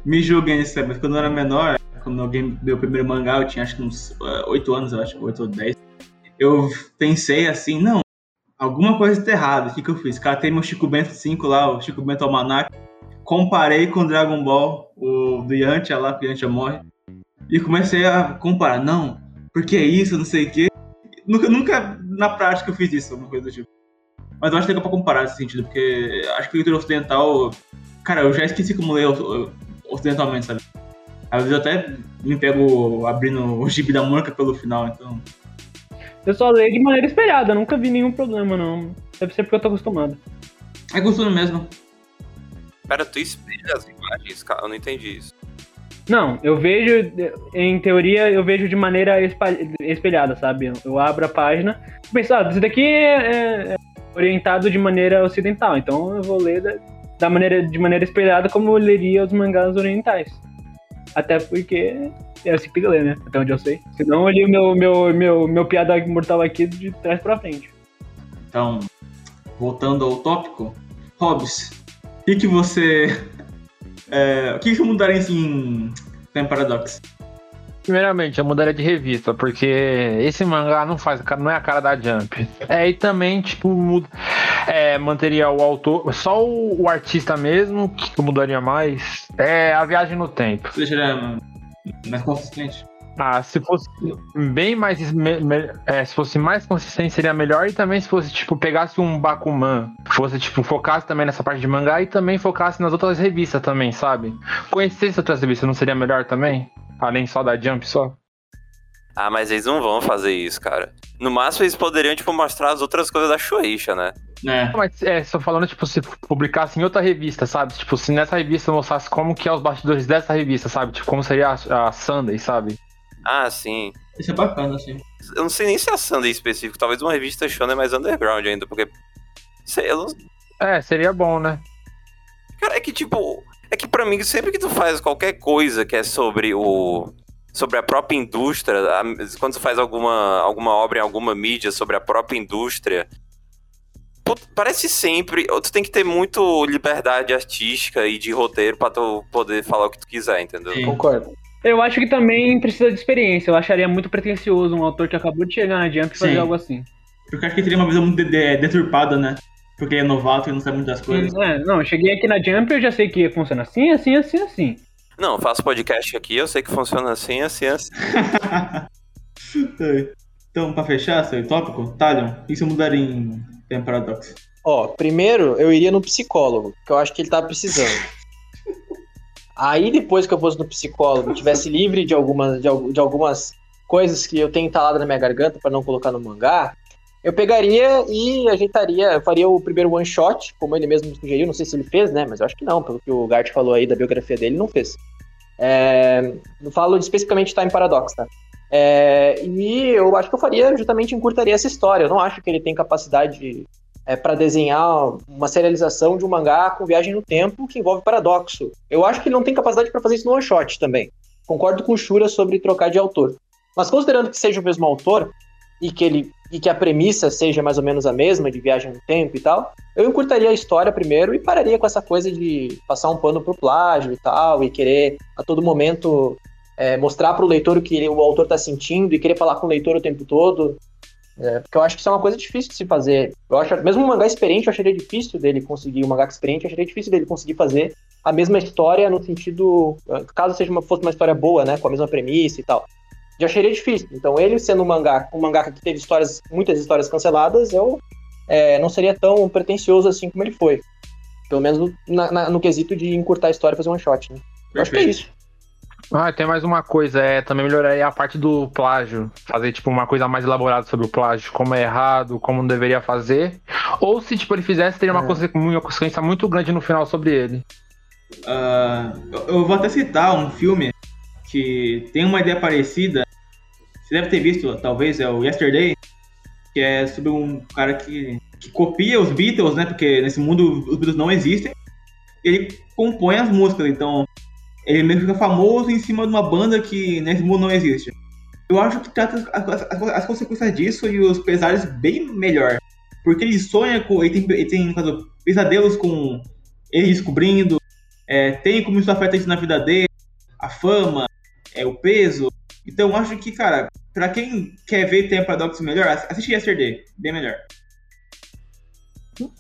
me julguem nisso aí, mas quando eu era menor, quando alguém deu o primeiro mangá, eu tinha acho que uns eh, 8 anos, eu acho, 8 ou 10. Eu pensei assim, não, alguma coisa tá errada, o que que eu fiz? Catei meu Chico Bento 5 lá, o Chico Bento Almanac, comparei com o Dragon Ball, o do Yantia lá, que o Yantia morre, e comecei a comparar, não, porque é isso, não sei o quê. Nunca, nunca na prática eu fiz isso, alguma coisa do tipo. Mas eu acho legal pra comparar nesse sentido, porque acho que leitura ocidental. Cara, eu já esqueci como ler ocidentalmente, sabe? Às vezes eu até me pego abrindo o gibi da Mônica pelo final, então. Eu só leio de maneira espelhada, nunca vi nenhum problema não. Deve ser porque eu tô acostumado. É costume mesmo. Pera, tu espelha as imagens, cara? Eu não entendi isso. Não, eu vejo, em teoria, eu vejo de maneira espelhada, sabe? Eu abro a página penso, ah, isso daqui é, é orientado de maneira ocidental, então eu vou ler da, da maneira, de maneira espelhada como eu leria os mangás orientais. Até porque é assim que tem que ler, né? Até onde eu sei. Senão eu li o meu, meu, meu, meu piada mortal aqui de trás pra frente. Então, voltando ao tópico, Hobbs, o que, que você. é, o que, que mudaria em Paradox? Primeiramente, eu mudaria de revista, porque esse mangá não faz, não é a cara da Jump. É, e também, tipo, muda- é, manteria o autor, só o, o artista mesmo, que mudaria mais, é a viagem no tempo. Você deixaria mais consistente? Ah, se fosse bem mais. me- me- é, se fosse mais consistente, seria melhor. E também se fosse, tipo, pegasse um Bakuman, fosse, tipo, focasse também nessa parte de mangá e também focasse nas outras revistas também, sabe? Conhecesse outras revistas, não seria melhor também? Além só da Jump só? Ah, mas eles não vão fazer isso, cara. No máximo, eles poderiam, tipo, mostrar as outras coisas da Shueisha, né? É. Mas é, só falando, tipo, se publicasse em outra revista, sabe? Tipo, se nessa revista mostrasse como que é os bastidores dessa revista, sabe? Tipo, como seria a, a Sunday, sabe? Ah, sim. Isso é bacana, assim. Eu não sei nem se é a Sunday específico. Talvez uma revista Shonen mais underground ainda, porque... Sei, eu não... É, seria bom, né? Cara, é que, tipo... É que pra mim, sempre que tu faz qualquer coisa que é sobre o... Sobre a própria indústria, a- quando tu faz alguma, alguma obra em alguma mídia sobre a própria indústria, pô, parece sempre. Tu tem que ter muito liberdade artística e de roteiro pra tu poder falar o que tu quiser, entendeu? Sim. Concordo. Eu acho que também precisa de experiência. Eu acharia muito pretencioso um autor que acabou de chegar na Jump fazer algo assim. Porque eu acho que teria uma visão muito de- de- deturpada, né? Porque ele é novato e não sabe muitas coisas. É, não, eu cheguei aqui na Jump e eu já sei que funciona assim, assim, assim, assim. Não, eu faço podcast aqui, eu sei que funciona assim, assim, assim. então, pra fechar esse tópico, Talion, o que você mudaria em Time Paradox? Ó, primeiro eu iria no psicólogo, que eu acho que ele tá precisando. Aí depois que eu fosse no psicólogo, tivesse livre de algumas, de, de algumas coisas que eu tenho entalado na minha garganta pra não colocar no mangá, eu pegaria e ajeitaria, faria o primeiro one shot, como ele mesmo sugeriu, não sei se ele fez, né, mas eu acho que não, pelo que o Gart falou aí da biografia dele, não fez. É, falo especificamente de Time Paradox, tá? É, e eu acho que eu faria, justamente encurtaria essa história. Eu não acho que ele tem capacidade é, para desenhar uma serialização de um mangá com viagem no tempo que envolve paradoxo. Eu acho que ele não tem capacidade para fazer isso no one shot também. Concordo com o Shura sobre trocar de autor. Mas considerando que seja o mesmo autor e que ele e que a premissa seja mais ou menos a mesma de viagem no tempo e tal, eu encurtaria a história primeiro e pararia com essa coisa de passar um pano pro plágio e tal e querer a todo momento é, mostrar pro leitor o que ele- o autor tá sentindo e querer falar com o leitor o tempo todo. É, porque eu acho que isso é uma coisa difícil de se fazer. Eu acho, mesmo um mangá experiente, eu acharia difícil dele conseguir, um mangá experiente, eu acharia difícil dele conseguir fazer a mesma história no sentido, caso seja uma, fosse uma história boa, né, com a mesma premissa e tal. Já acharia difícil. Então, ele sendo um mangá, um mangá que teve histórias, muitas histórias canceladas, eu eh, não seria tão pretencioso assim como ele foi. Pelo menos no, na- na- no quesito de encurtar a história e fazer um one shot, né? Eu acho que é isso. Ah, tem mais uma coisa, é também melhoraria a parte do plágio. Fazer, tipo, uma coisa mais elaborada sobre o plágio, como é errado, como não deveria fazer. Ou se, tipo, ele fizesse, teria uma, É. conse- uma consequência muito grande no final sobre ele. Eu, eu vou até citar um filme que tem uma ideia parecida. Você deve ter visto, talvez, é o Yesterday, que é sobre um cara que, que copia os Beatles, né? Porque nesse mundo os Beatles não existem. Ele compõe as músicas, então ele meio que fica famoso em cima de uma banda que nesse mundo não existe. Eu acho que trata as, as- as consequências disso e os pesares bem melhor. Porque ele sonha com. Ele tem, ele tem caso, pesadelos com ele descobrindo, é, tem como isso afeta isso na vida dele, a fama, é, o peso. Então eu acho que, cara, pra quem quer ver Tempo Paradox melhor, ass- assiste Yesterday, bem melhor.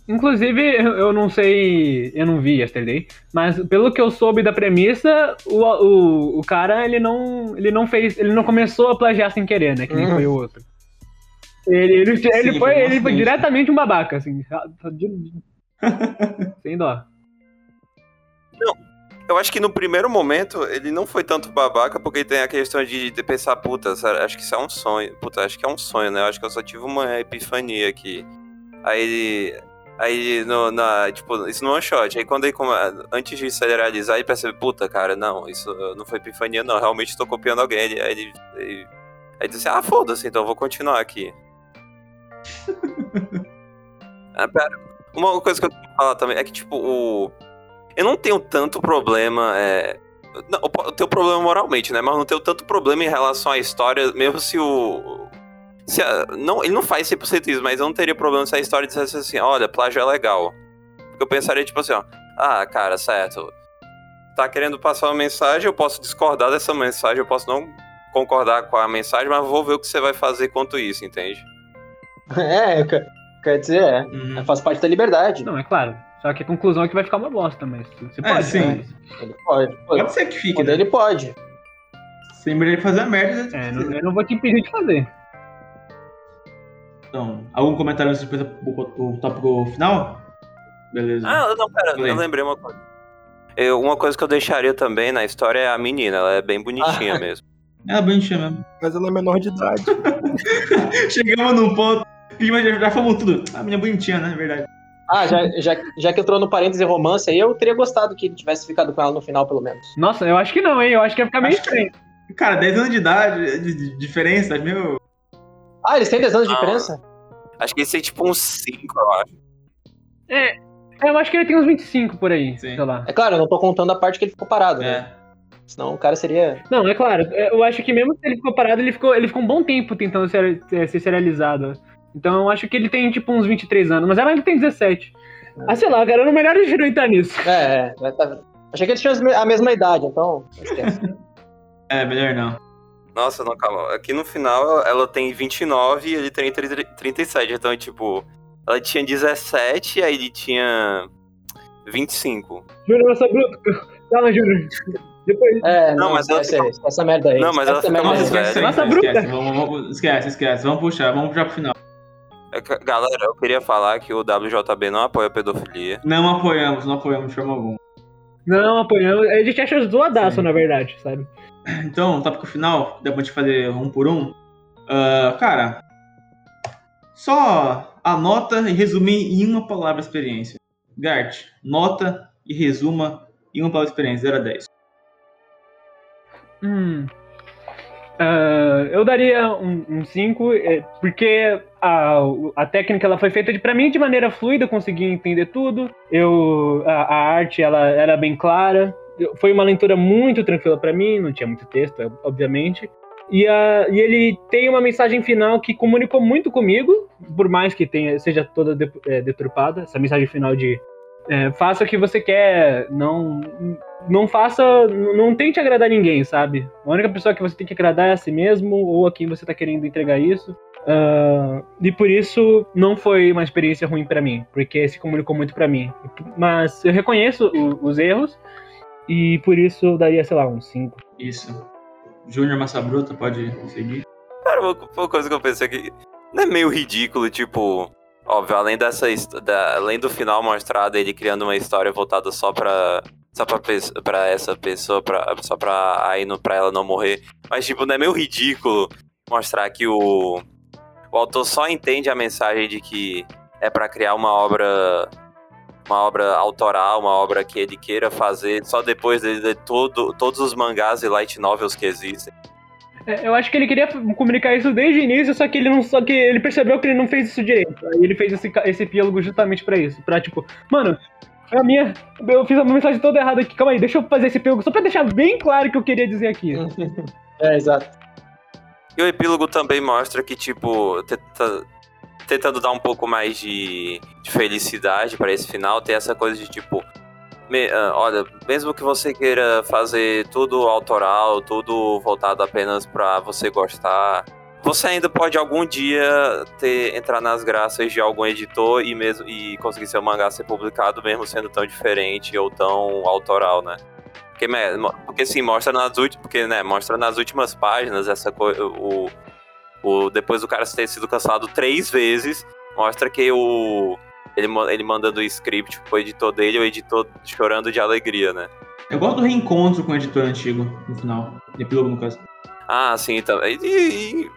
Inclusive, eu não sei, eu não vi Yesterday, mas pelo que eu soube da premissa, o, o, o cara, ele não, ele não fez, ele não começou a plagiar sem querer, né, que nem Uhum. foi o outro. Ele, ele, ele Sim, foi, foi um ele foi diretamente um babaca, assim, sem dó. Eu acho que no primeiro momento ele não foi tanto babaca, porque tem a questão de, de pensar, puta, acho que isso é um sonho. Puta, acho que é um sonho, né? Eu acho que eu só tive uma epifania aqui. Aí ele. Aí, no, na, tipo, isso no one shot. Aí quando ele, antes de serializar, ele percebe, puta, cara, não, isso não foi epifania, não, realmente tô copiando alguém. Ele, aí ele, aí ele disse, ah, foda-se, então eu vou continuar aqui. ah, pera. Uma coisa que eu tenho que falar também é que, tipo, o. Eu não tenho tanto problema. É... Não, eu tenho problema moralmente, né? Mas eu não tenho tanto problema em relação à história, mesmo se o. Se a- não, ele não faz 100% isso, mas eu não teria problema se a história dissesse assim: olha, plágio é legal. Porque eu pensaria, tipo assim, ó. Ah, cara, certo. Tá querendo passar uma mensagem, eu posso discordar dessa mensagem, eu posso não concordar com a mensagem, mas vou ver o que você vai fazer quanto isso, entende? É, quer- quer dizer, é. Uhum. Faz parte da liberdade. Não, é claro. Só que a conclusão é que vai ficar uma bosta, mas você É, pode. sim. né? Ele pode. pode. Pode ser que fique, Quando né? ele pode. Sempre ele fazer a merda. É, não- eu não vou te impedir de fazer. Então, algum comentário antes de depois o tópico final? Beleza. Ah, não, pera, Falei. eu lembrei uma coisa. Eu- uma coisa que eu deixaria também na história é a menina, ela é bem bonitinha mesmo. É bonitinha mesmo. Mas ela é menor de idade. Chegamos num ponto. Já, já fomos tudo. A menina bonitinha, né? É verdade. Ah, já, já, já que entrou no parêntese romance aí, eu teria gostado que ele tivesse ficado com ela no final, pelo menos. Nossa, eu acho que não, hein? Eu acho que ia ficar meio Acho que- estranho. Cara, 10 anos de idade, de, de diferença, meu. Ah, eles têm 10 anos de Ah. diferença? Acho que esse é tipo uns 5, eu acho. É, eu acho que ele tem uns 25 por aí, Sim. sei lá. É claro, eu não tô contando a parte que ele ficou parado, né? É. Senão o cara seria. Não, é claro, é, eu acho que mesmo se ele ficou parado, ele ficou, ele ficou um bom tempo tentando ser, ser, ser serializado. Então eu acho que ele tem tipo uns 23 anos, mas ela ele tem 17. Ah, sei lá, cara, não melhor gente não entrar nisso. É, é. tá- Achei que eles tinham a mesma idade, então. esquece. É, melhor não. Nossa, não, calma. Aqui no final ela tem 29 e ele tem 30 37. Então, tipo, ela tinha 17 e aí ele tinha 25. Júnior, eu sou bruto. Fala, Júnior. Depois. É, Não, não, mas ela esquece, essa merda aí. Não, mas esquece ela essa fica merda mais velha. Nossa, esquece, bruta. esquece. Vamos, vamos- esquece, esquece. Vamos puxar, vamos puxar pro final. É Galera, eu queria falar que o WJB não apoia a pedofilia. Não apoiamos, não apoiamos de forma alguma. Não, apoiamos. A gente acha zoadaço, Sim. na verdade, sabe? Então, tópico final, dá pra gente fazer um por um. Ah, cara, só anota e resumir em uma palavra a experiência. Gart, nota e resuma em uma palavra a experiência, 0 a 10. Hum. Ah, eu daria um 5, porque a, a técnica ela foi feita pra mim de maneira fluida, eu consegui entender tudo. Eu, a, a arte ela era bem clara. Foi uma leitura muito tranquila pra mim, não tinha muito texto, obviamente. E, a, e ele tem uma mensagem final que comunicou muito comigo, por mais que tenha, seja toda de- é, deturpada. Essa mensagem final de é, faça o que você quer, não não faça, não tente agradar ninguém, sabe? A única pessoa que você tem que agradar é a si mesmo ou a quem você tá querendo entregar isso. Ah, e por isso não foi uma experiência ruim pra mim, porque se comunicou muito pra mim. Mas eu reconheço o- os erros e por isso eu daria, sei lá, uns 5. Isso. Júnior Massa Bruta, pode seguir. Cara, uma, uma coisa que eu pensei que não é meio ridículo, tipo, óbvio, além dessa da, além do final mostrado ele criando uma história voltada só pra só pra, pra essa pessoa, pra, só pra aí no, pra ela não morrer. Mas tipo, não é meio ridículo mostrar que o o autor só entende a mensagem de que é pra criar uma obra uma obra autoral, uma obra que ele queira fazer só depois de ler todo, todos os mangás e light novels que existem. É, Eu acho que ele queria comunicar isso desde o início, só que ele não, só que ele percebeu que ele não fez isso direito. Aí ele fez esse, esse epílogo justamente pra isso, Pra tipo, mano, é a minha, eu fiz a mensagem toda errada aqui. Calma aí, deixa eu fazer esse epílogo só pra deixar bem claro o que eu queria dizer aqui. É, exato. E o epílogo também mostra que, tipo, tenta- tentando dar um pouco mais de, de felicidade pra esse final, tem essa coisa de, tipo, me- ah, olha, mesmo que você queira fazer tudo autoral, tudo voltado apenas pra você gostar, você ainda pode algum dia ter, entrar nas graças de algum editor e mesmo e conseguir seu mangá ser publicado mesmo sendo tão diferente ou tão autoral, né? Porque, mo- porque sim, mostra nas últimas. Porque, né, mostra nas últimas páginas essa coisa. O, o, depois do cara ter sido cancelado três vezes, mostra que o. Ele, ele mandando o script pro editor dele, o editor chorando de alegria, né? Eu gosto do reencontro com o editor antigo, no final. Epílogo, no caso. Ah, sim, então. E, e-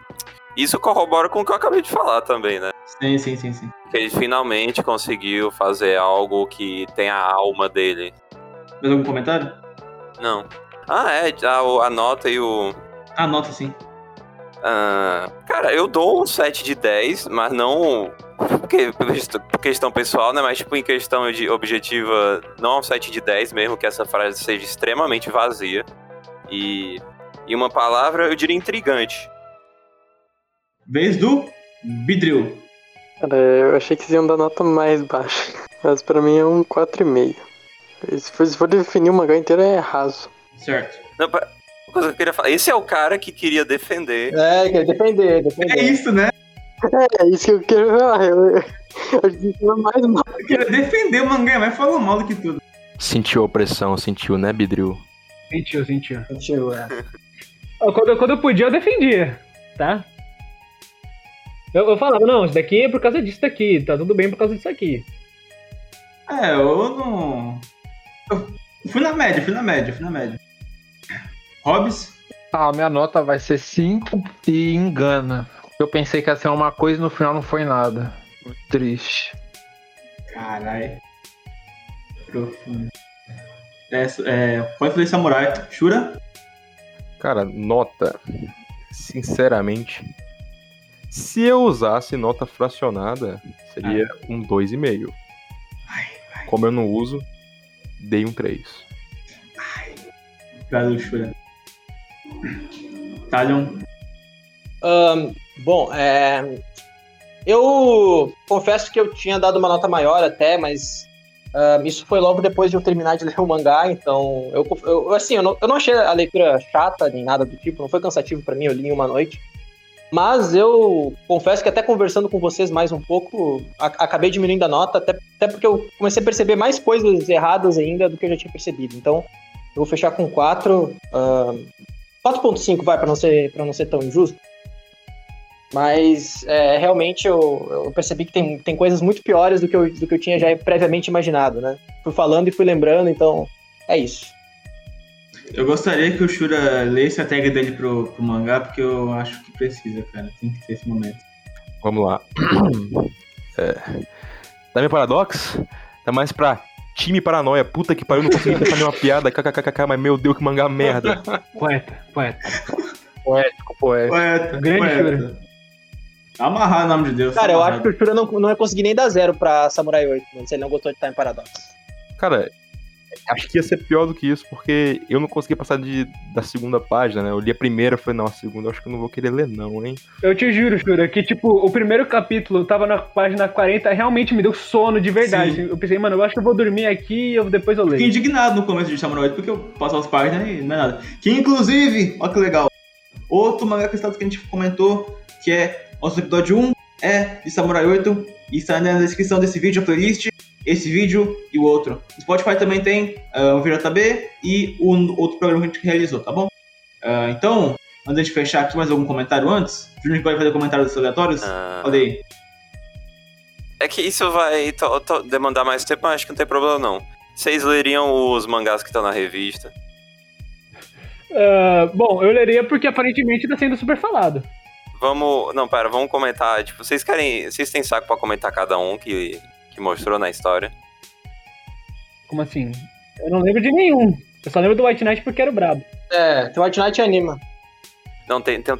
Isso corrobora com o que eu acabei de falar também, né? Sim, sim, sim, sim. Que ele finalmente conseguiu fazer algo que tem a alma dele. Mais algum comentário? Não. Ah, é, a, a nota e o. Anota sim. ah, cara, eu dou um 7 de 10, mas não. Porque, por questão pessoal, né? Mas, tipo, em questão de objetiva, não é um 7 de 10 mesmo, que essa frase seja extremamente vazia. E. E uma palavra, eu diria intrigante. Vez do Bidril. Cara, eu achei que vocês iam dar nota mais baixa. Mas pra mim é um 4,5. Se for, se for definir o mangá inteiro é raso. Certo. Não, uma coisa que eu queria falar. Esse é o cara que queria defender. É, quer defender, defender. É isso, né? É isso que eu quero falar. Eu, eu é mais mal. Eu queria defender o mangá, mas falou mal do que tudo. Sentiu a opressão, sentiu, né, Bidril? Sentiu, sentiu. Sentiu, é. Quando, quando eu podia, eu defendia, tá? Eu, eu falava, não, isso daqui é por causa disso daqui, tá tudo bem por causa disso aqui. É, eu não. Eu fui na média, fui na média, fui na média. Hobbs? Ah, minha nota vai ser 5 e engana. Eu pensei que ia ser uma coisa e no final não foi nada. Triste. Caralho. Profundo. É, é, pode fazer samurai. Shura? Cara, nota. Sinceramente. Se eu usasse nota fracionada, seria um 2,5. Como eu não uso, dei um 3. Obrigado, Shura. Talion? Ahn, bom, é, eu confesso que eu tinha dado uma nota maior até, mas ahn, isso foi logo depois de eu terminar de ler o mangá, então eu, eu- assim, eu não, eu não achei a leitura chata nem nada do tipo, não foi cansativo pra mim, eu li em uma noite. Mas eu confesso que até conversando com vocês mais um pouco, acabei diminuindo a nota, até, até porque eu comecei a perceber mais coisas erradas ainda do que eu já tinha percebido. Então, eu vou fechar com 4. 4.5 vai, pra não ser para não ser tão injusto. Mas é, realmente eu, eu percebi que tem, tem coisas muito piores do que, eu, do que eu tinha já previamente imaginado, né? Fui falando e fui lembrando, então é isso. Eu gostaria que o Shura lesse a tag dele pro, pro mangá, porque eu acho que precisa, cara. Tem que ter esse momento. Vamos lá. É. Dá meu paradox? Tá mais pra time paranoia. Puta que pariu, não consegui pensar nenhuma piada. KKKK, mas meu Deus, que mangá merda. Poeta, poeta. Poético, poético. Poeta, Grande poeta. Amarrar o nome de Deus. Cara, eu amarrado. acho que o Shura não, não ia conseguir nem dar zero pra Samurai 8, mano, se ele não gostou de Time Paradox. Cara, acho que ia ser pior do que isso, porque eu não consegui passar de, da segunda página, né? Eu li a primeira, falei, não, a segunda acho que eu não vou querer ler, não, hein? Eu te juro, Shura, que tipo, o primeiro capítulo tava na página 40, realmente me deu sono de verdade. Sim. Eu pensei, mano, eu acho que eu vou dormir aqui e eu, depois eu Fiquei leio. indignado no começo de Samurai 8, porque eu passo as páginas e não é nada. Que inclusive, olha que legal. Outro mangá que a gente comentou, que é nosso episódio 1, é de Samurai 8, e está na descrição desse vídeo, a playlist, esse vídeo e o outro. No Spotify também tem ah, o VJB e o outro programa que a gente realizou, tá bom? Ah, então, antes de fechar aqui, mais algum comentário antes? Júnior pode fazer comentários dos aleatórios? Ah, Olha aí. é que isso vai to- to- demandar mais tempo, mas acho que não tem problema não. Vocês leriam os mangás que estão na revista? Ah, bom, eu leria porque aparentemente tá sendo super falado. Vamos. Não, pera, vamos comentar. Tipo, vocês querem. Vocês têm saco pra comentar cada um que, que mostrou na história? Como assim? Eu não lembro de nenhum. Eu só lembro do White Knight porque era o brabo. É, tem White Knight anima. Não, tem. Tem,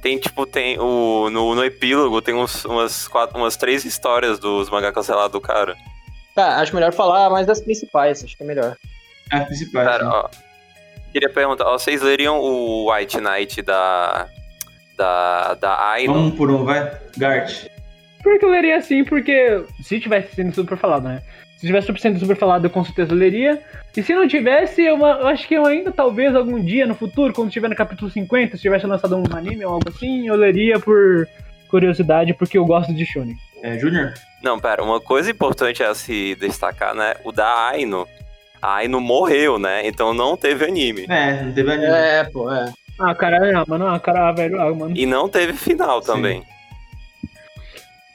tem, tipo, tem o. No, no epílogo tem uns, umas, quatro, umas três histórias dos mangá cancelados do cara. Tá, acho melhor falar mais das principais, acho que é melhor. As principais. Pera, sim. ó. Queria perguntar, ó, vocês leriam o White Knight da. Da. Da Aino? Vamos um por um, vai. Gart. Por que eu leria assim? Porque se tivesse sendo super falado, né? Se tivesse sendo super falado, eu com certeza leria. E se não tivesse, eu, eu acho que eu ainda, talvez, algum dia no futuro, quando estiver no capítulo 50, se tivesse lançado um anime ou algo assim, eu leria por curiosidade, porque eu gosto de Shonen. É, Júnior? Não, pera, uma coisa importante a se destacar, né? O da Aino. A Aino morreu, né? Então não teve anime. É, não teve anime. É, pô, é. Ah, cara, ah, mano, ah, cara, velho, ah, mano. E não teve final Sim.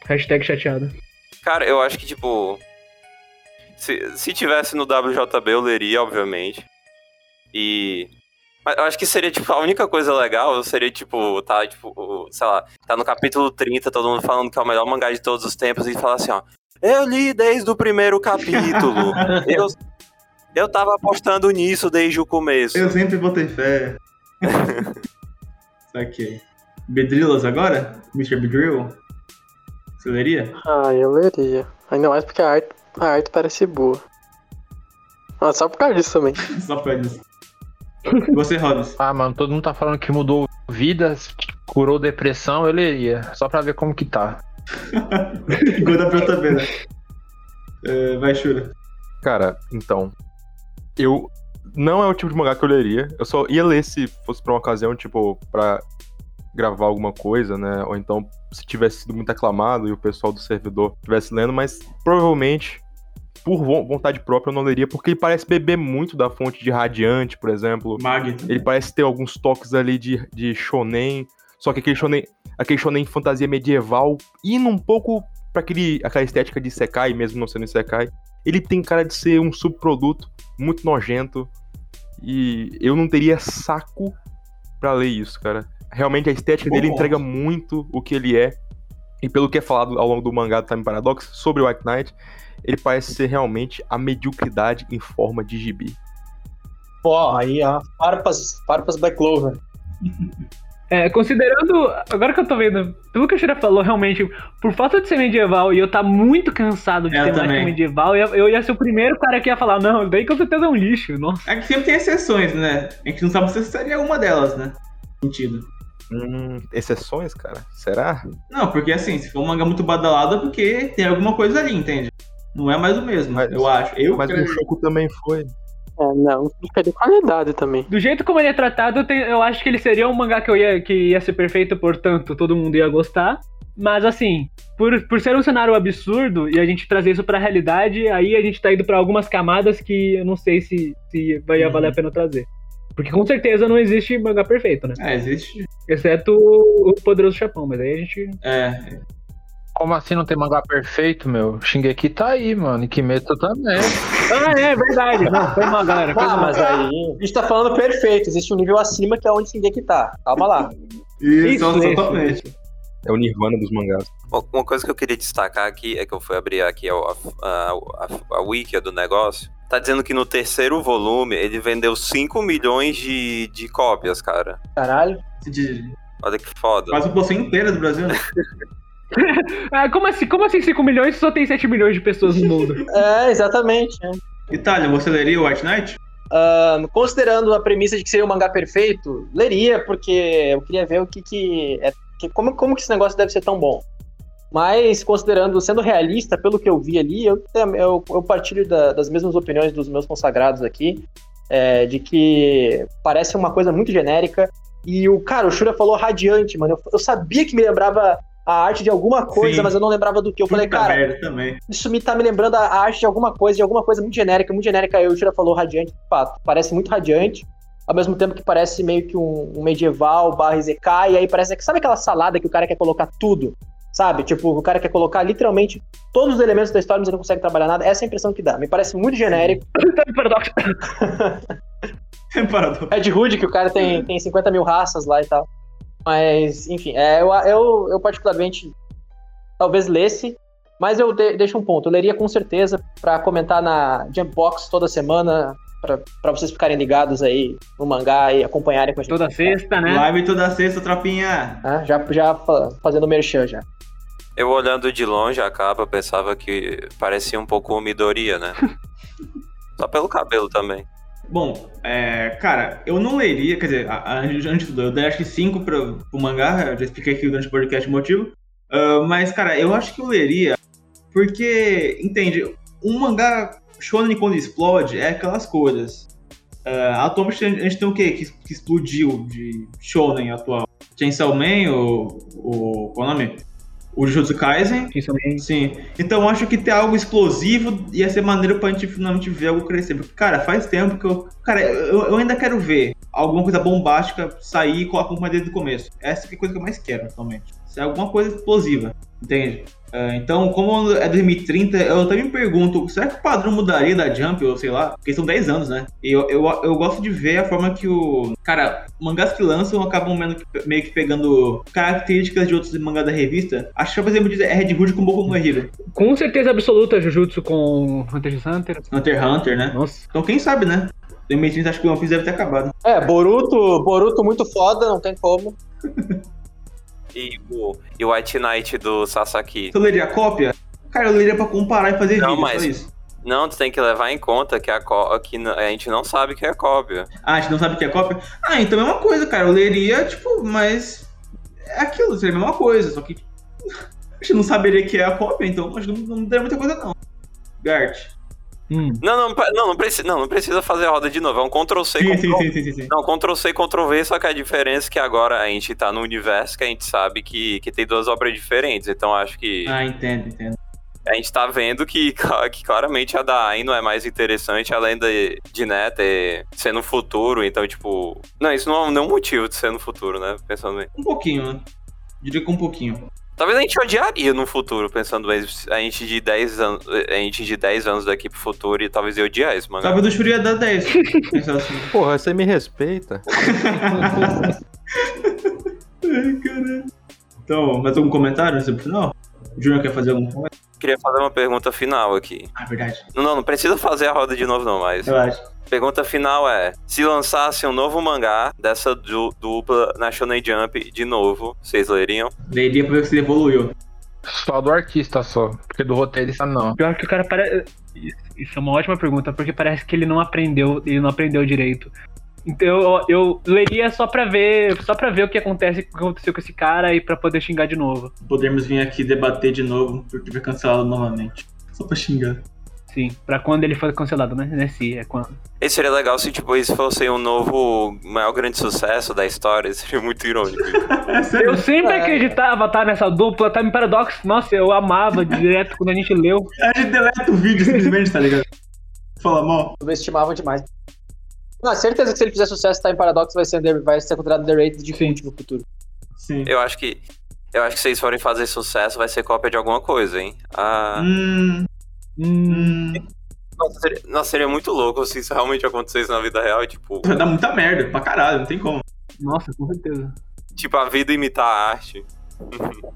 Hashtag chateado. Cara, eu acho que, tipo. Se, se tivesse no WJB, eu leria, obviamente. E. Mas eu acho que seria, tipo, a única coisa legal seria, tipo, tá, tipo, o- sei lá, tá no capítulo 30, todo mundo falando que é o melhor mangá de todos os tempos, e falar assim, ó. Eu li desde o primeiro capítulo. eu, eu tava apostando nisso desde o começo. Eu sempre botei fé. ok. Bedrillas agora? Mr. Bedrill? Você leria? Ah, eu leria. Ainda mais porque a arte, a arte parece boa. Ah, só por causa disso também. Só pra isso. E Você, Rodas. Ah, mano, todo mundo tá falando que mudou vidas, curou depressão, eu leria. Só pra ver como que tá. Igual da pra também, né? É, vai, Shura. Cara, então. Eu. Não é o tipo de mangá que eu leria. Eu só ia ler se fosse pra uma ocasião, tipo, pra gravar alguma coisa, né? Ou então se tivesse sido muito aclamado e o pessoal do servidor estivesse lendo, mas provavelmente, por vo- vontade própria, eu não leria, porque ele parece beber muito da fonte de Radiante, por exemplo. Mag. Ele parece ter alguns toques ali de, de shonen, só que aquele shonen, aquele shonen fantasia medieval, indo um pouco pra aquele, aquela estética de Sekai, mesmo não sendo Sekai. Ele tem cara de ser um subproduto muito nojento, e eu não teria saco pra ler isso, cara. Realmente a estética Bom dele ponto. entrega muito o que ele é, e pelo que é falado ao longo do mangá do Time Paradox sobre o White Knight, ele parece ser realmente a mediocridade em forma de gibi. Pô, aí, ó. Farpas, farpas Black Clover. É, considerando. Agora que eu tô vendo, pelo que o Shira falou, realmente, por falta de ser medieval e eu tá muito cansado de Eu temática também. medieval, eu, eu ia ser o primeiro cara que ia falar, não, daí com certeza é um lixo. Nossa. É que sempre tem exceções, né? A gente não sabe se seria uma delas, né? Sentido. Hum, exceções, cara? Será? Não, porque assim, se for um mangá muito badalado é porque tem alguma coisa ali, entende? Não é mais o mesmo, Mas- eu acho. Eu Mas o creio. Choco também foi. É, não, fica de qualidade também. Do jeito como ele é tratado, eu, tenho- eu acho que ele seria um mangá que, eu ia, que ia ser perfeito, portanto, todo mundo ia gostar. Mas assim, por, por ser um cenário absurdo e a gente trazer isso pra realidade, aí a gente tá indo pra algumas camadas que eu não sei se, se vai Uhum. valer a pena trazer. Porque com certeza não existe mangá perfeito, né? É, existe. Exceto o Poderoso Chapão, mas aí a gente. É. Como assim não tem mangá perfeito, meu? Shingeki tá aí, mano. E Kimetsu também. Ah, é verdade. Não, foi mal, galera. Foi Ah, mas aí. A gente tá falando perfeito. Existe um nível acima que é onde Shingeki tá. Calma lá. Isso, Isso, isso, totalmente. É o Nirvana dos mangás. Uma- Uma coisa que eu queria destacar aqui é que eu fui abrir aqui a, a, a, a wiki do negócio. Tá dizendo que no terceiro volume ele vendeu 5 milhões de, de cópias, cara. Caralho. De- Olha que foda. Quase a população inteira do Brasil, né? Ah, como assim? Como assim 5 milhões se só tem 7 milhões de pessoas no mundo? É, exatamente. né? Itália, você leria o White Knight? Ahn, considerando a premissa de que seria um mangá perfeito, leria, porque eu queria ver o que que. É, que- como, como que esse negócio deve ser tão bom. Mas, considerando, sendo realista, pelo que eu vi ali, eu, eu, eu partilho da- das mesmas opiniões dos meus consagrados aqui, é, de que parece uma coisa muito genérica. E o cara, o Shura falou radiante, mano. Eu, eu sabia que me lembrava a arte de alguma coisa, Sim. mas eu não lembrava do que. Eu falei, Puta cara, isso me tá me lembrando a arte de alguma coisa, de alguma coisa muito genérica, muito genérica. Aí o Shira falou radiante, de fato. Parece muito radiante, ao mesmo tempo que parece meio que um, um medieval barra ZK, e aí parece que sabe aquela salada que o cara quer colocar tudo? Sabe? Tipo, o cara quer colocar literalmente todos os elementos da história, mas ele não consegue trabalhar nada. Essa é a impressão que dá. Me parece muito genérico. Paradoxo. Parador. Red Hood, que o cara tem, tem 50 mil raças lá e tal. Mas, enfim, é, eu, eu, eu particularmente talvez lesse, mas eu de- deixo um ponto. Eu leria com certeza pra comentar na Jumpbox toda semana, pra pra vocês ficarem ligados aí no mangá e acompanharem com a gente. Toda sexta, né? Live toda sexta, tropinha. Ah, já, já fa- fazendo merchan já. Eu olhando de longe a capa, pensava que parecia um pouco Midoriya, né? Só pelo cabelo também. Bom, é, cara, eu não leria, quer dizer, antes de tudo, eu dei acho que 5 pro, pro mangá, eu já expliquei aqui durante o podcast o motivo. Ah, mas, cara, eu acho que eu leria, porque, entende, um mangá shonen quando explode é aquelas coisas. Ah, atualmente a gente tem o quê que, que explodiu de shonen atual? Chainsaw Man, o, o qual é o nome? O Jujutsu Kaisen, Principalmente. Sim. Então eu acho que ter algo explosivo ia ser maneiro pra gente finalmente ver algo crescer. Porque, cara, faz tempo que eu. Cara, eu, eu ainda quero ver alguma coisa bombástica sair e colocar uma desde o começo. Essa é a coisa que eu mais quero, atualmente. é alguma coisa explosiva, entende? Uh, então, como é 2030, eu também me pergunto, será que o padrão mudaria da Jump, ou sei lá? Porque são 10 anos, né? E eu, eu, eu gosto de ver a forma que o. Cara, mangás que lançam acabam meio que, meio que pegando características de outros mangás da revista. Acho que, por exemplo, é Red Hood com Boku no Hero. Com certeza absoluta, Jujutsu com Hunter x Hunter. Hunter x Hunter, né? Nossa. Então, quem sabe, né? 2030 acho que o One Piece deve ter acabado. É, Boruto, Boruto muito foda, não tem como. E o, e o White Knight do Sasaki. Você leria a cópia? Cara, eu leria pra comparar e fazer Não, vídeo, mas- isso. Não, tu tem que levar em conta que a, có- que a gente não sabe que é cópia. Ah, a gente não sabe que é cópia? Ah, então é uma coisa, cara. Eu leria, tipo, mas. É aquilo, seria a mesma coisa, só que. A gente não saberia que é a cópia, então acho que não, não teria muita coisa, não. Gart. Hum. Não, não, não, não, precisa, não, não precisa fazer a roda de novo. É um Ctrl-C Sim, Ctrl- sim, sim, sim. Não, Ctrl-C Ctrl-V, só que a diferença é que agora a gente tá no universo que a gente sabe que, que tem duas obras diferentes. Então acho que Ah, entendo, entendo. a gente tá vendo que, que claramente a da Aino é mais interessante, além de, de né, ter, ser no futuro. Então, tipo. Não, isso não é nenhum motivo de ser no futuro, né? Pensando bem. Um pouquinho, né? Diria que um pouquinho. Talvez a gente odiaria no futuro, pensando bem. A gente de 10 anos. A gente de 10 anos daqui pro futuro e talvez eu odiar esse mangá. Talvez o Shuri ia dar 10. Pensar assim. Porra, você me respeita. Ai, caralho. Então, mais algum comentário sobre o final? O Júnior quer fazer algum comentário? Queria fazer uma pergunta final aqui. Ah, verdade. Não, não, não precisa fazer a roda de novo, não, mas. Eu acho. Pergunta final é: se lançasse um novo mangá dessa du- dupla na Shonen Jump de novo, vocês leriam? Leria pra ver se ele evoluiu. Só do artista só. Porque do roteirista não. Pior que o cara parece. Isso é uma ótima pergunta, porque parece que ele não aprendeu, ele não aprendeu direito. Então eu, eu leria só pra ver, só para ver o que acontece, o que aconteceu com esse cara e pra poder xingar de novo. Podermos vir aqui debater de novo, porque foi cancelado novamente. Só pra xingar. Sim, pra quando ele for cancelado, né? né se é quando. Esse seria legal se, tipo, isso fosse um novo, maior grande sucesso da história. Seria muito irônico. É. Eu sempre É. acreditava tá nessa dupla, Time Paradox. Nossa, eu amava direto quando a gente leu. A gente deleta o vídeo simplesmente, tá ligado? Fala mal. Subestimavam demais. Não, certeza que se ele fizer sucesso, tá em Paradox, vai ser, under- vai ser considerado underrated de cult no futuro. Sim. Eu acho que. Eu acho que se vocês forem fazer sucesso, vai ser cópia de alguma coisa, hein? Ah. Hum, Hum, hum. Nossa, seria, nossa, seria muito louco se isso realmente acontecesse na vida real, tipo. Vai dar muita merda, pra caralho, não tem como. nossa, com certeza. Tipo, a vida imitar a arte.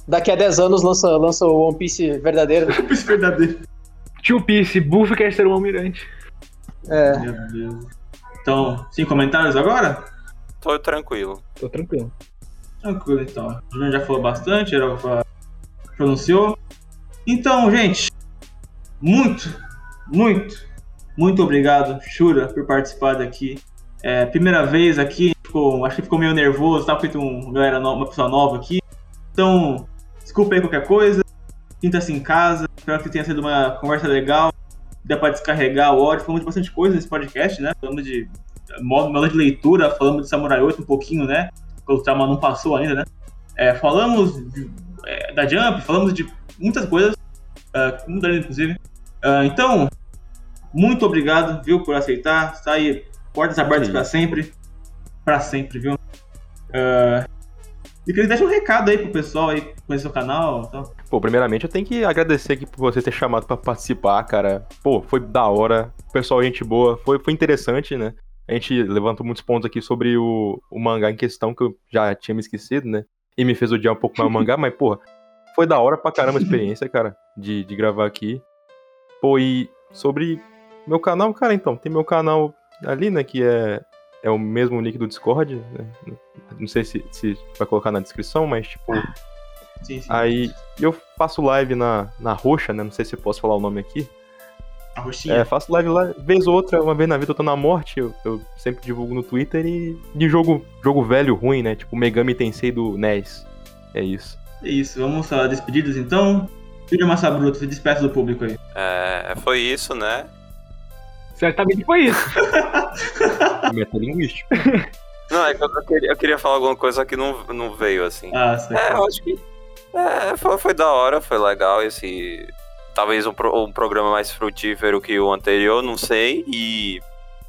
Daqui a 10 anos lança, lança o One Piece verdadeiro. Isso é verdadeiro. Tio Piece, Buff quer ser um almirante. É. Meu Deus. Então, sem comentários agora? Tô tranquilo. Tô tranquilo. Tranquilo, então. O Júnior já falou bastante, era pronunciou. Então, gente, muito, muito, muito obrigado, Shura, por participar daqui. É, primeira vez aqui, ficou, acho que ficou meio nervoso, tá? Feito um, galera uma pessoa nova aqui. Então, desculpa aí qualquer coisa. Sinta-se em casa. Espero que tenha sido uma conversa legal. Dá pra descarregar o ódio. Falamos de bastante coisa nesse podcast, né? Falamos de modo, de leitura, falamos de Samurai 8 um pouquinho, né? O Trama não passou ainda, né? É, falamos de- é, da Jump, falamos de muitas coisas, uh, como Danilo, inclusive. Ah, então, muito obrigado, viu, por aceitar. Está aí, portas abertas para sempre. Para sempre, viu? Ah, e queria deixar um recado aí pro pessoal aí conhecer o canal e tal. Pô, primeiramente eu tenho que agradecer aqui por você ter chamado pra participar, cara. Pô, foi da hora. Pessoal, gente boa. Foi, foi interessante, né? A gente levantou muitos pontos aqui sobre o, o mangá em questão que eu já tinha me esquecido, né? E me fez odiar um pouco mais o mangá, mas, porra, foi da hora pra caramba a experiência, cara, de, de gravar aqui. Pô, e sobre meu canal, cara, então, tem meu canal ali, né, que é, é o mesmo link do Discord, né? Não sei se, se vai colocar na descrição, mas, tipo, Sim, sim. Aí eu faço live na, na roxa, né? Não sei se eu posso falar o nome aqui. A roxinha. É, faço live lá, vez ou outra, uma vez na vida eu tô na morte, eu, eu sempre divulgo no Twitter e de jogo, jogo velho ruim, né? Tipo Megami Tensei do NES. É isso. É isso, vamos a despedidas então. Filho Massa Bruto, se despeça do público aí. É, foi isso, né? Certamente foi isso. Metalinguístico. Não, é que eu, eu queria, eu queria falar alguma coisa que não, não veio assim. Ah. É, eu acho que. É, foi, foi da hora, foi legal esse. Talvez um, pro- um programa mais frutífero que o anterior, não sei. E,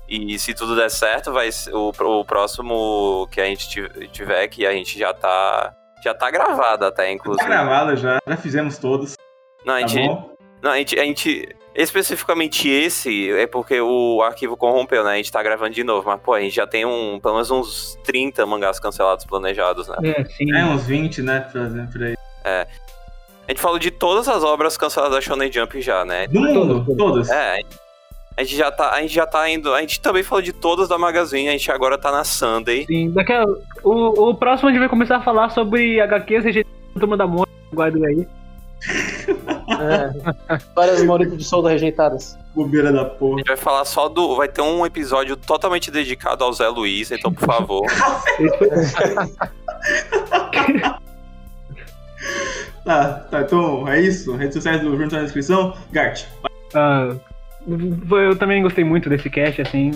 e se tudo der certo, vai ser o, o próximo que a gente ti- tiver, que a gente já tá Já tá gravada até, Tá inclusive. gravado já, já fizemos todos. Não, a Tá gente, bom? não, a gente, a gente. Especificamente esse é porque o arquivo corrompeu, né? A gente tá gravando de novo. Mas, pô, a gente já tem um, pelo menos uns 30 mangás cancelados planejados, né? É, sim. É, uns 20, né? Por exemplo, por aí. A gente falou de todas as obras canceladas da Shonen Jump já, né? Do mundo, todos. É, a gente já tá, a gente já tá indo. A gente também falou de todas da Magazine, a gente agora tá na Sunday. Sim, daqui a, o, o próximo a gente vai começar a falar sobre HQs rejeitadas da Turma da Mônica, guarda aí. É. Várias Maurício de solda rejeitadas. Bobeira da A porra. gente vai falar só do. Vai ter um episódio totalmente dedicado ao Zé Luiz, então, por favor. Tá, tá, então é isso. Redes sociais do Junto na descrição. Gart. Ah, eu também gostei muito desse cast, assim.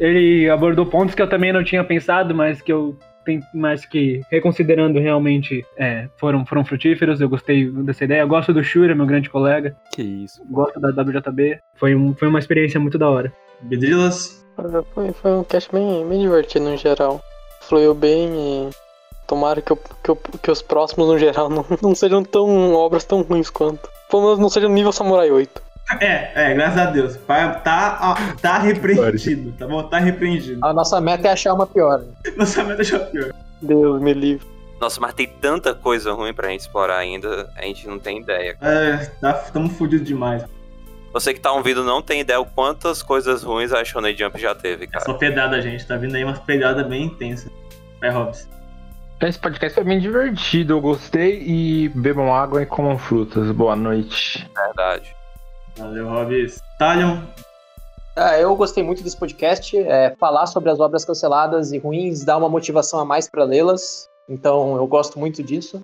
Ele abordou pontos que eu também não tinha pensado, mas que eu mas que reconsiderando realmente é, foram, foram frutíferos. Eu gostei dessa ideia. Eu gosto do Shura, meu grande colega. Que isso. Gosto da WJB. Foi, um, foi uma experiência muito da hora. Bedrilas. Foi, foi um cast bem, bem divertido no geral. Fluiu bem e tomara que, eu- que, eu- que os próximos no geral não, não sejam tão obras tão ruins quanto. Pelo menos não sejam nível Samurai 8. É, é, graças a Deus. Tá, tá, tá repreendido, tá bom? Tá repreendido. A nossa meta é achar uma pior. Nossa meta já pior. Deus me livre. Nossa, mas tem tanta coisa ruim pra gente explorar ainda, a gente não tem ideia. É, tá, tamo fudidos demais. Você que tá ouvindo não tem ideia o quantas coisas ruins a Shonen Jump já teve, É cara. só pedrada, gente. Tá vindo aí umas pedradas bem intensas. Vai, Hobbs. Esse podcast foi bem divertido, eu gostei e bebam água e comam frutas. Boa noite. Verdade. Valeu, Hobbs. Talion. Ah, eu gostei muito desse podcast. é, falar sobre as obras canceladas e ruins dá uma motivação a mais para lê-las. Então eu gosto muito disso.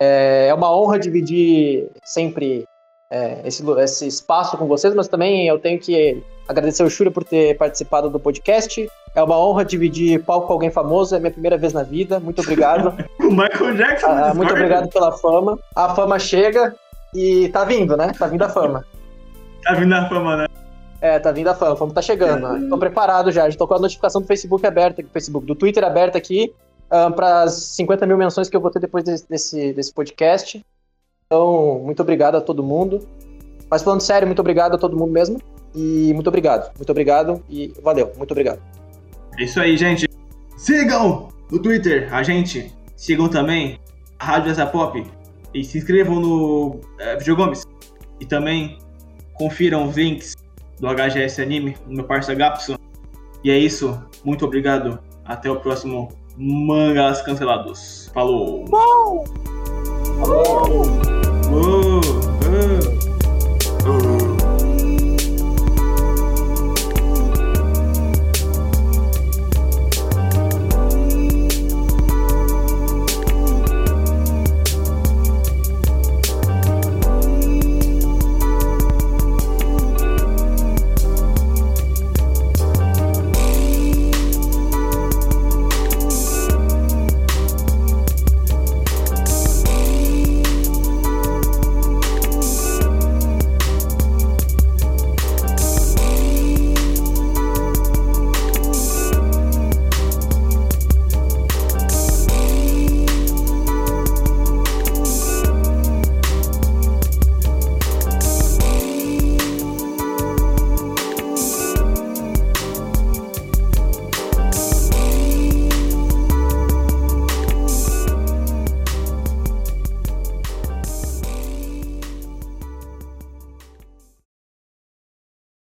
É, é uma honra dividir sempre é, esse, esse espaço com vocês, mas também eu tenho que agradecer o Shura por ter participado do podcast. É uma honra dividir palco com alguém famoso, é minha primeira vez na vida. Muito obrigado. O Michael Jackson. Ah, muito obrigado pela fama. A fama chega e tá vindo, né? Tá vindo a fama. Tá vindo a fama, né? É, tá vindo a fama, a fama tá chegando. né? Tô preparado já, já tô com a notificação do Facebook aberta, do Facebook, do Twitter aberta aqui, para as 50 mil menções que eu vou ter depois desse, desse, desse podcast. Então, muito obrigado a todo mundo. Mas falando sério, muito obrigado a todo mundo mesmo. E muito obrigado, muito obrigado e valeu, muito obrigado. É isso aí, gente. Sigam no Twitter a gente. Sigam também a Rádio Asa Pop. E se inscrevam no é, Video Gomes. E também confiram os links do HGS Anime, no meu parceiro Gapson. E é isso. Muito obrigado. Até o próximo Mangas Cancelados. Falou! Uou! Uou! Uou!